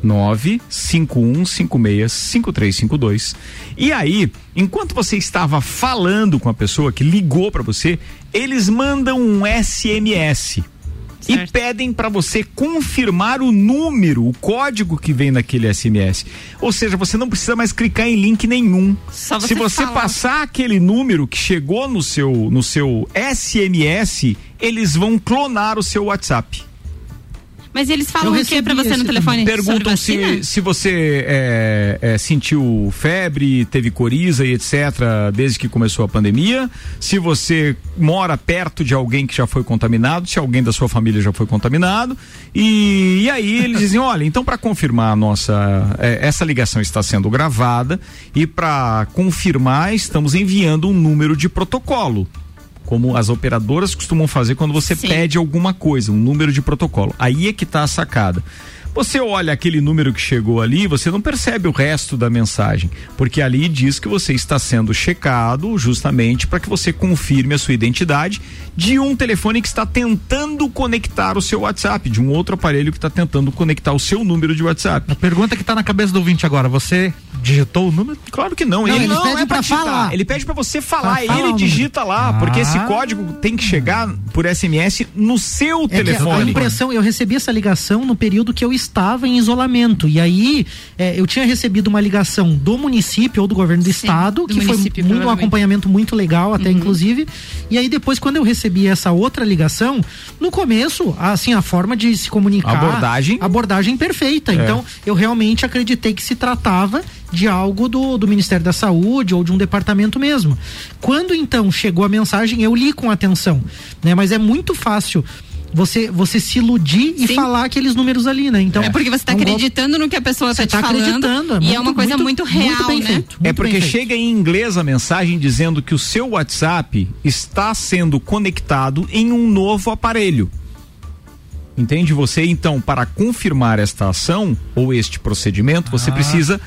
951565352. E aí, enquanto você estava falando com a pessoa que ligou para você, eles mandam um SMS e pedem para você confirmar o número, o código que vem naquele SMS. Ou seja, você não precisa mais clicar em link nenhum. Só Se você você falar. passar aquele número que chegou no seu no seu SMS, eles vão clonar o seu WhatsApp. Mas eles falam o que pra você no telefone? Perguntam se, se você é, é, sentiu febre, teve coriza e etc. desde que começou a pandemia, se você mora perto de alguém que já foi contaminado, se alguém da sua família já foi contaminado. E, e aí eles dizem: olha, então para confirmar a nossa. é, essa ligação está sendo gravada e para confirmar, estamos enviando um número de protocolo como as operadoras costumam fazer quando você Sim. pede alguma coisa, um número de protocolo. Aí é que tá a sacada. Você olha aquele número que chegou ali, você não percebe o resto da mensagem, porque ali diz que você está sendo checado justamente para que você confirme a sua identidade de um telefone que está tentando conectar o seu WhatsApp, de um outro aparelho que está tentando conectar o seu número de WhatsApp. A pergunta que tá na cabeça do ouvinte agora, você digitou o número? Claro que não. Não, ele eles não pedem é digitar. falar. Ele pede pra você falar. Pra falar ele digita lá, porque esse Ah. código tem que chegar por SMS no seu É que a telefone. impressão, eu recebi essa ligação no período que eu estava em isolamento. E aí, é, eu tinha recebido uma ligação do município ou do governo do Sim, estado, do que foi muito, um acompanhamento muito legal, até Uhum. inclusive. E aí, depois, quando eu recebi essa outra ligação, no começo, assim, a forma de se comunicar. Abordagem? Abordagem perfeita. É. Então, eu realmente acreditei que se tratava de algo do, do Ministério da Saúde ou de um departamento mesmo. Quando então chegou a mensagem, eu li com atenção, né? Mas é muito fácil você você se iludir e Sim. falar aqueles números ali, né? Então É porque você tá um golpe- acreditando no que a pessoa você tá te tá falando. acreditando. e é uma coisa muito, real, bem né? feito, É muito porque bem feito. chega em inglês a mensagem dizendo que o seu WhatsApp está sendo conectado em um novo aparelho. Entende? Você, então, para confirmar esta ação ou este procedimento, você precisa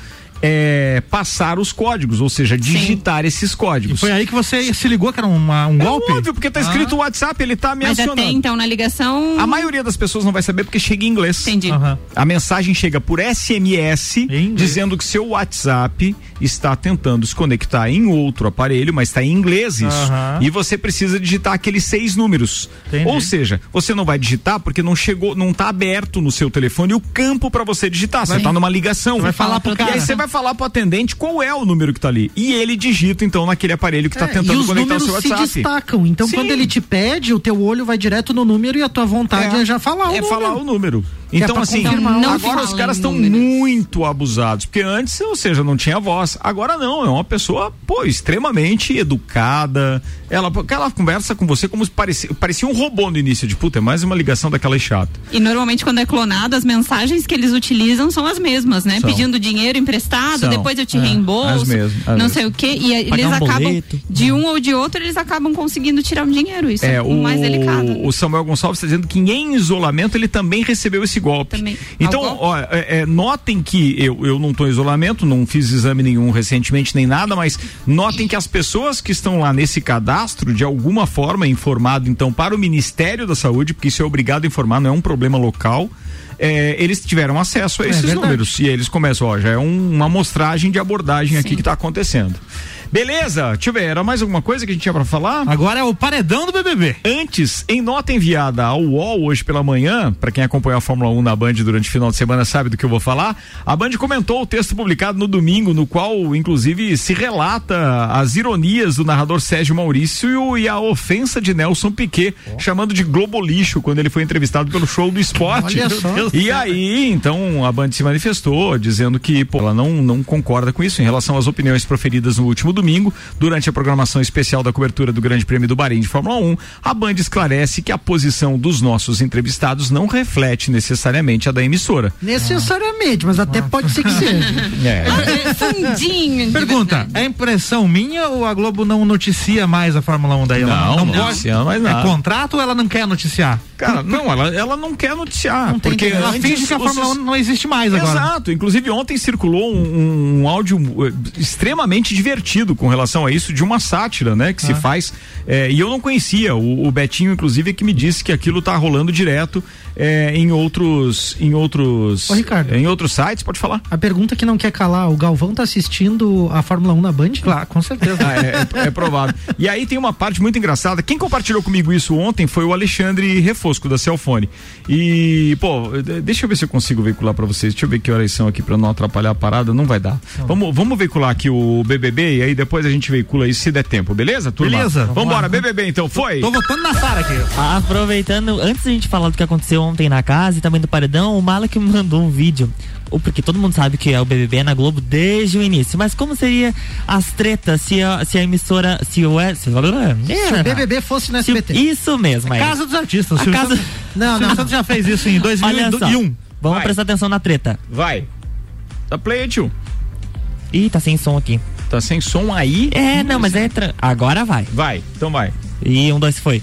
é, passar os códigos, ou seja, digitar esses E códigos. foi aí que você se ligou que era uma, um É golpe? óbvio, porque tá escrito WhatsApp, ele tá Mas até mencionando. então na ligação. A maioria das pessoas não vai saber porque chega em inglês. Entendi. Aham. A mensagem chega por SMS dizendo que seu WhatsApp está tentando se conectar em outro aparelho, mas está em inglês isso. Aham. E você precisa digitar aqueles seis números. Entendi. Ou seja, você não vai digitar porque não chegou, não está aberto no seu telefone o campo para você digitar. Você está numa ligação. Você vai falar pro E cara. aí você vai falar pro atendente qual é o número que tá ali. E ele digita então naquele aparelho que está É, tentando e os conectar o números seu se WhatsApp. destacam. Então, Sim. quando ele te pede, o teu olho vai direto no número e a tua vontade é, já falar o é número. falar o número. Então, pra assim, não agora os caras estão muito abusados. Porque antes, ou seja, não tinha voz. Agora não, é uma pessoa, pô, extremamente educada. Ela, ela conversa com você como se parecia, parecia um robô no início. De puta, é mais uma ligação daquela chata. E normalmente quando é clonado, as mensagens que eles utilizam são as mesmas, né? São. Pedindo dinheiro emprestado, São. depois eu te É, reembolso, as mesmas, as não mesmas. sei o quê. E Pagar eles um acabam, boleto. de um ou de outro, eles acabam conseguindo tirar um dinheiro. Isso é, o mais delicado. o Samuel Gonçalves está dizendo que em isolamento ele também recebeu esse golpe. Também. Então, golpe? ó, é, é, notem que eu, eu não estou em isolamento, não fiz exame nenhum recentemente nem nada, mas notem que as pessoas que estão lá nesse cadastro, de alguma forma informado então para o Ministério da Saúde, porque isso é obrigado a informar, não é um problema local. é, eles tiveram acesso a esses verdade. números. E eles começam, ó, já é um- uma amostragem de abordagem aqui que está acontecendo. Beleza, deixa eu ver, era mais alguma coisa que a gente tinha para falar? Agora é o paredão do BBB. Antes, em nota enviada ao UOL hoje pela manhã, para quem acompanhou a Fórmula 1 na Band durante o final de semana sabe do que eu vou falar, a Band comentou o texto publicado no domingo, no qual, inclusive, se relata as ironias do narrador Sérgio Maurício e a ofensa de Nelson Piquet, chamando de Globo Lixo, quando ele foi entrevistado pelo show do esporte. Olha só. E aí, então, a Band se manifestou, dizendo que pô, ela não, não concorda com isso em relação às opiniões proferidas no último domingo, durante a programação especial da cobertura do Grande Prêmio do Bahrein de Fórmula 1. A Band esclarece que a posição dos nossos entrevistados não reflete necessariamente a da emissora. Necessariamente, mas até pode ser que seja. É. Fundinho. de Pergunta, é impressão minha ou a Globo não noticia mais a Fórmula 1 daí? Ela Não, não pode? noticia mais nada. É contrato ou ela não quer noticiar? Cara, não, ela, ela não quer noticiar. Não porque. Ela finge que a os- Fórmula 1 não existe mais agora. Exato. Inclusive, ontem circulou um, um áudio eh, extremamente divertido com relação a isso, de uma sátira, né? Que se faz. eh, e eu não conhecia. O, o Betinho, inclusive, é que me disse que aquilo tá rolando direto eh, em outros. Em outros. Ô, Ricardo. Em outros sites, pode falar. A pergunta que não quer calar, o Galvão tá assistindo a Fórmula 1 na Band? Claro, com certeza. Ah, é, é- é provável. E aí tem uma parte muito engraçada. Quem compartilhou comigo isso ontem foi o Alexandre Refosco, da Celfone. E, pô, de- deixa eu ver se eu consigo veicular pra vocês. Deixa eu ver que horas são aqui pra não atrapalhar a parada. Não vai dar. Vamos, vamos veicular aqui o BBB e aí depois a gente veicula isso se der tempo, beleza, turma? Beleza. Vamos Vambora, lá. BBB então, foi? Tô votando na Sara aqui. Aproveitando, antes da gente falar do que aconteceu ontem na casa e também do paredão, o Malek me mandou um vídeo. Ou Porque todo mundo sabe que é o BBB é na Globo desde o início. Mas como seria as tretas se a, se a emissora. Se o. Se, Se o BBB fosse no se o- SBT. Isso mesmo, é. Casa dos Artistas. A Silvio casa- Santos- Não, não. Santos já fez isso em Olha só. 2001. Vamos Vai. prestar atenção na treta. Vai. Tá play, tio. Ih, tá sem som aqui. Tá sem som aí? É, não, mas é. Tra... Agora vai. Vai, então vai. E um, dois, foi.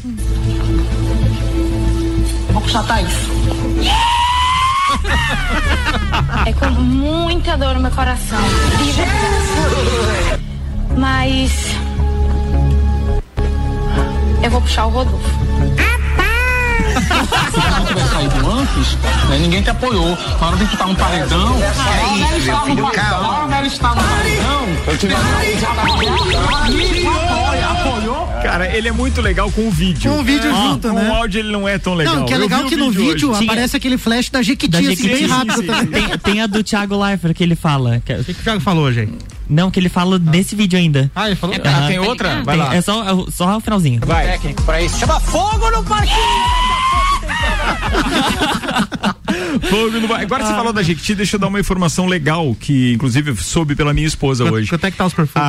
Vou puxar Thaís. É com muita dor no meu coração. Mas. Eu vou puxar o Rodolfo. Se não tivesse saído antes, né, ninguém te apoiou. Na hora de tu tá no paredão, hora dela estar no paredão, na hora dela estar no paredão, eu apoia, apoiou. Cara, ele é muito legal com o vídeo. Com o vídeo Ah, junto, com né? o áudio ele não é tão legal. Não, que é legal que no vídeo hoje. aparece aquele flash da Jequiti, Da assim, Jequiti, bem sim, rápido sim. também. Tem, tem a do Thiago Leifert que ele fala. que é- O que, que o Thiago falou hoje aí? não, que ele fala nesse vídeo ainda. Ah, ele falou? Ah, Aham. tem outra? Vai Tem- lá. É só, só o finalzinho. Vai. Técnico pra isso. Chama fogo no parquinho. Fogo no Agora você falou da Jequiti, deixa eu dar uma informação legal que, inclusive, soube pela minha esposa hoje. Quanto é que tá os perfumes?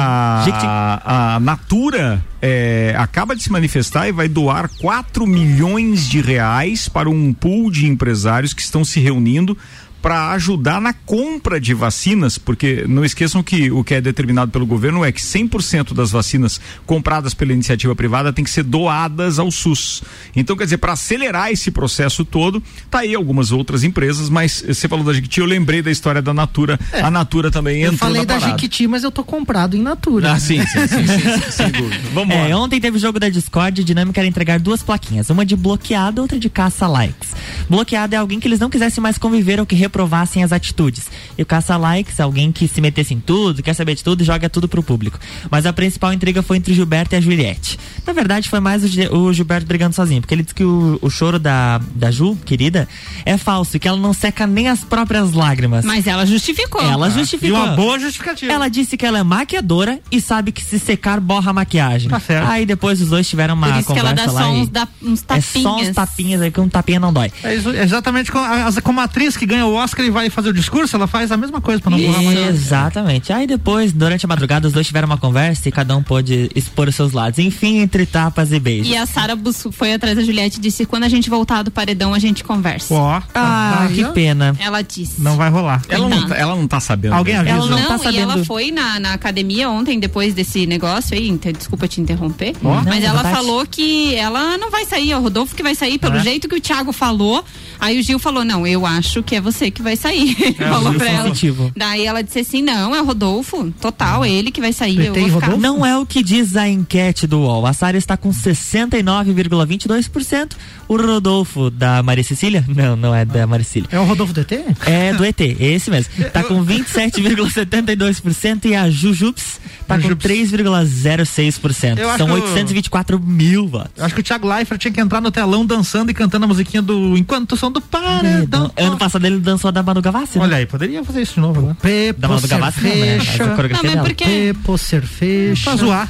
A, a Natura é, acaba de se manifestar e vai doar 4 milhões de reais para um pool de empresários que estão se reunindo para ajudar na compra de vacinas, porque não esqueçam que o que é determinado pelo governo é que 100% das vacinas compradas pela iniciativa privada tem que ser doadas ao SUS. Então, quer dizer, para acelerar esse processo todo, tá aí algumas outras empresas, mas você falou da Jequiti, eu lembrei da história da Natura. A Natura também Eu entrou falei da parada. Jequiti, mas eu tô comprado em Natura. Ah, sim, sim, sim, sim, sim, sem dúvida. Vamos É, ontem teve jogo da Discord, a dinâmica era entregar duas plaquinhas, uma de bloqueado, outra de caça likes. Bloqueado é alguém que eles não quisessem mais conviver ou que reprovassem as atitudes. E o caça-likes, alguém que se metesse em tudo, quer saber de tudo, joga tudo pro público. Mas a principal intriga foi entre o Gilberto e a Juliette. Na verdade, foi mais o, Gi- o Gilberto brigando sozinho, porque ele disse que o, o choro da, da Ju, querida, é falso, que ela não seca nem as próprias lágrimas. Mas ela justificou. Ela Ah, justificou. E uma boa justificativa. Ela disse que ela é maquiadora e sabe que se secar borra a maquiagem. Tá certo. Aí depois os dois tiveram uma Por isso que ela conversa dá lá só e uns, da- uns é tapinhas. só uns tapinhas aí que um tapinha não dói. É exatamente como a, como a atriz que ganha o Oscar e vai fazer o discurso, ela faz a mesma coisa pra não borrar mais. Exatamente. Aí depois, durante a madrugada, os dois tiveram uma conversa e cada um pôde expor os seus lados. Enfim, entre tapas e beijos. E a Sara foi atrás da Juliette e disse: quando a gente voltar do paredão, a gente conversa. Ó, Ah, que pena. Ela disse. não vai rolar. Ela não, tá- ela não tá sabendo. Alguém mesmo. avisa. Ela não Não, tá e sabendo. ela foi na, na academia ontem, depois desse negócio aí, inter- desculpa te interromper, Ó. mas Não, ela Tati. falou que ela não vai sair, é o Rodolfo que vai sair, pelo É. jeito que o Thiago falou. Aí o Gil falou: Não, eu acho que é você que vai sair. É, falou pra ela. positivo. Daí ela disse assim: Não, é o Rodolfo, total, ele que vai sair. Eu PT vou ficar. Rodolfo? Não é o que diz a enquete do UOL. A Sara está com 69,22%. O Rodolfo da Maria Cecília? Não, não é da Maria Cecília. É o Rodolfo do ET? É do ET, esse mesmo. Tá com 27,72% e a Jujups tá com Jujups. 3,06%. Eu acho São que o- 824 mil votos. Eu acho que o Thiago Leifert tinha que entrar no telão dançando e cantando a musiquinha do Enquanto o som do paredão. Ano passado ele dançou da Manu Gavassi, né? Olha aí, poderia fazer isso de novo agora. Da Manu Pepo Gavassi não, né? Mas a coreografia Não, mas dela. porque Pepo Cerveja. Pra zoar.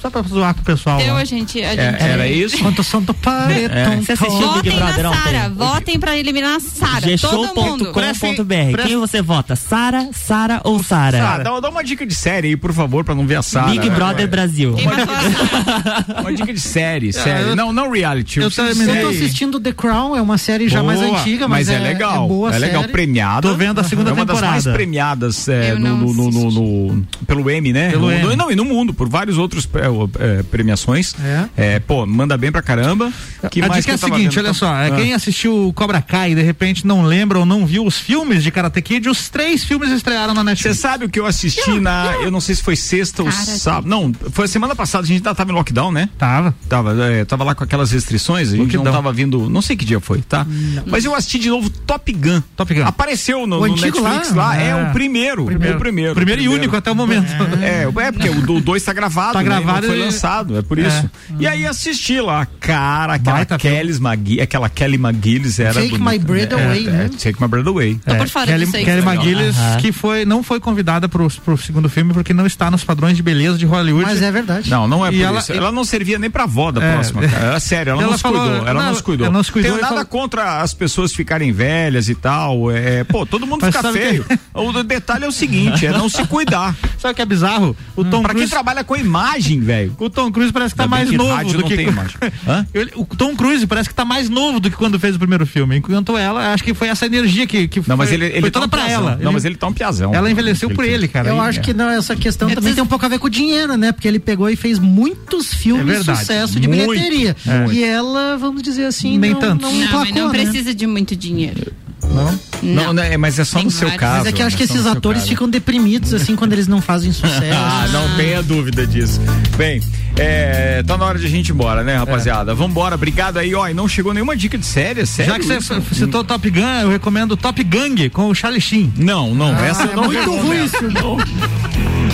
Só pra zoar com o pessoal. eu, a gente. A É, gente era isso? Quanto som do paredão. Você assistiu o Big Votem na Brother ontem? Sara, votem pra eliminar a Sara. Todo mundo. G-show.com.br. Quem você vota? Sara, Sara ou Sara? Ah, dá, dá uma dica de série aí, por favor, pra não ver a Sara. Big Brother Brasil. Sara? Uma dica de série, série. eu- Não, não reality. eu Eu tô série. assistindo The Crown, é uma série já mais antiga, mas, Mas é, legal. É, boa é legal, série. premiada. Tô vendo a segunda é uma das mais temporada. premiadas é, no, no- no- no- no- pelo M, né? Pelo no- não, e no mundo, por vários outros é, é, premiações. É. É, pô, manda bem pra caramba. Que a mais dica é a eu seguinte, vendo? olha só, é Ah. quem assistiu o Cobra Kai e de repente não lembra ou não viu os filmes de Karate Kid, os três filmes estrearam na Você Netflix. sabe o que eu assisti na. Eu não sei se foi sexta ou Cara, sábado. Não, foi a semana passada, a gente ainda tava em lockdown, né? Tava. Tava, é, tava lá com aquelas restrições, a gente não Lockdown. tava vindo. Não sei que dia foi, tá? Mas eu assisti de novo Top Gun. Top Gun. Apareceu no, O no antigo Netflix lá? lá. É, É. o primeiro. Primeiro. O primeiro. Primeiro e único até o momento. É, é porque o 2 tá gravado. Tá né? Foi lançado, é por É. isso. E aí assisti lá. Cara, aquela Kelly McGillis, aquela Kelly McGillis era. Take bonita. My Breath É, Away, é, né? Take My Breath Away. Tô por fora Kelly, disso aí. Kelly Legal. McGillis, que foi, não foi convidada pro, pro segundo filme porque não está nos padrões de beleza de Hollywood. Mas é verdade. Não, não é E por ela- isso. Ela não servia nem pra avó da É. próxima, cara. É sério, ela, Ela não se falou- cuidou. Ela não, não se cuidou. ela não se cuidou Tenho nada falou- contra as pessoas ficarem velhas e tal. É, pô, todo mundo Mas fica feio. O detalhe é o seguinte, é não se cuidar. Sabe o que é bizarro? O Tom pra quem trabalha com imagem, velho. o Tom Cruise parece que tá Ainda mais que novo do que tem? Ele- o Tom Cruise parece que tá mais novo do que quando fez o primeiro filme. Enquanto ela, acho que foi essa energia que, que Não, mas foi, ele, ele foi tá toda um pra piazão. ela. Não, mas ele tá um piazão. Ela envelheceu por ele, cara. Eu acho que não, essa questão Eu também tem um pouco a ver com o dinheiro, né? Porque ele pegou e fez muitos filmes É de sucesso de Muito. bilheteria. É. E ela, vamos dizer assim, Nem não, tanto. não Não, mas não né? precisa de muito dinheiro. Não? Não, né, mas é só Tem no seu vários. caso. Mas é que eu acho que é no esses atores caso. ficam deprimidos, assim, quando eles não fazem sucesso. Ah, não tenha dúvida disso. Bem, é, tá na hora de a gente ir embora, né, rapaziada? Vambora, obrigado aí, ó. E não chegou nenhuma dica de série, é sério? Já que você isso? citou Top Gun, eu recomendo Top Gang com o Charlie Sheen. Não, não, essa eu é não muito ruim isso.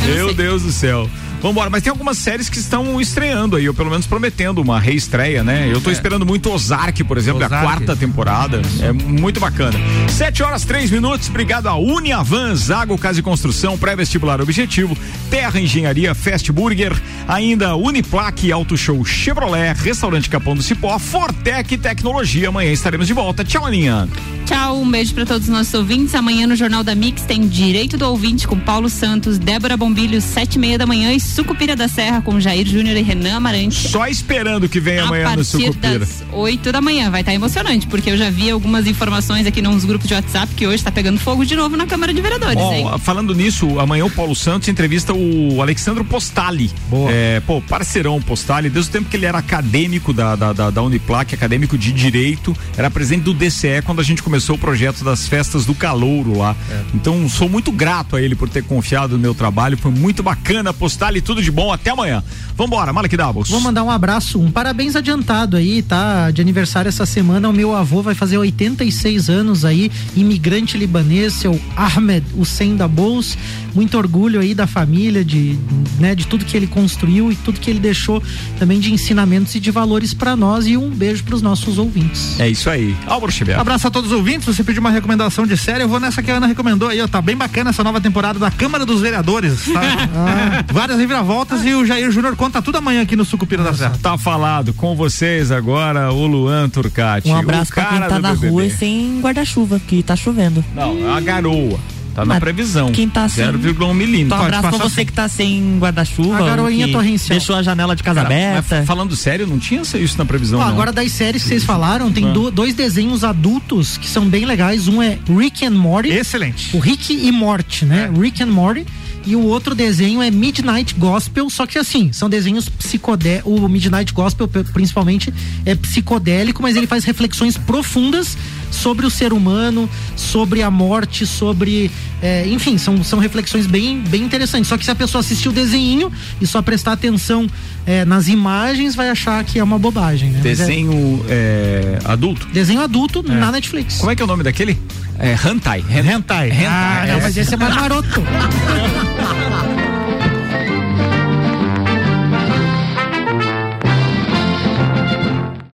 Meu Deus do céu. Vambora, mas tem algumas séries que estão estreando aí, ou pelo menos prometendo uma reestreia, né? Eu tô esperando muito Ozark, por exemplo, a Ozark. quarta temporada. É muito bacana. Sete horas, três minutos. Obrigado a Uniavan, Zago Casa e Construção, pré-vestibular objetivo, Terra Engenharia, Fast Burger, ainda Uniplaque, Auto Show Chevrolet, Restaurante Capão do Cipó, Fortec Tecnologia. Amanhã estaremos de volta. Tchau, Aninha. Tchau, um beijo pra todos os nossos ouvintes. Amanhã no Jornal da Mix tem Direito do Ouvinte com Paulo Santos, Débora Bombilho, sete e meia da manhã e Sucupira da Serra com Jair Júnior e Renan Amarante. Só esperando que venha amanhã no partir Sucupira. das 8 da manhã. Vai estar emocionante, porque eu já vi algumas informações aqui nos grupos de WhatsApp que hoje tá pegando fogo de novo na Câmara de Vereadores, hein? Ó, falando nisso, amanhã o Paulo Santos entrevista o Alexandro Postali. Boa. É, pô, parceirão Postali, desde o tempo que ele era acadêmico da, da, da, da Uniplac, acadêmico de Direito, era presidente do DCE quando a gente começou o projeto das festas do Calouro lá. Então, sou muito grato a ele por ter confiado no meu trabalho. Foi muito bacana postar e tudo de bom. Até amanhã. Vambora, Malek Davos. Vou mandar um abraço, um parabéns adiantado aí, tá? De aniversário essa semana. O meu avô vai fazer 86 anos aí, imigrante libanês, seu Ahmed Hussein da Bous. Muito orgulho aí da família, de, né, de tudo que ele construiu e tudo que ele deixou também de ensinamentos e de valores para nós. E um beijo para os nossos ouvintes. É isso aí. Álvaro Xavier. Abraço a todos os ouvintes. Você pediu uma recomendação de série, eu vou nessa que a Ana recomendou aí, ó. Tá bem bacana essa nova temporada da Câmara dos Vereadores. Tá? Ah, várias reviravoltas e o Jair Júnior conta tudo amanhã aqui no Sucupira da Serra. Tá falado com vocês agora o Luan Turcati. Um abraço o pra quem cara tá na BBB. rua e sem guarda-chuva, que tá chovendo. Não, é a garoa. Tá na Mas previsão. Quem tá sem. 0,1 milímetro. Então, um abraço pra você que tá sem guarda-chuva. A garoinha torrencial. Deixou a janela de casa Cara, aberta. falando sério, não tinha isso na previsão. Não. agora das séries que vocês falaram, tem Ah. do- dois desenhos adultos que são bem legais. Um é Rick and Morty. Excelente. O Rick e Morty, né? Rick and Morty. E o outro desenho é Midnight Gospel, só que assim, são desenhos psicodélicos. O Midnight Gospel, principalmente, é psicodélico, mas ele faz reflexões profundas sobre o ser humano, sobre a morte, sobre. é, enfim, são, são reflexões bem, bem interessantes. Só que se a pessoa assistir o desenho e só prestar atenção é, nas imagens, vai achar que é uma bobagem, né? É Desenho é, adulto? desenho adulto na Netflix. Como é que é o nome daquele? É Hentai. Hen- Hentai. Ah, não, mas esse é mais maroto.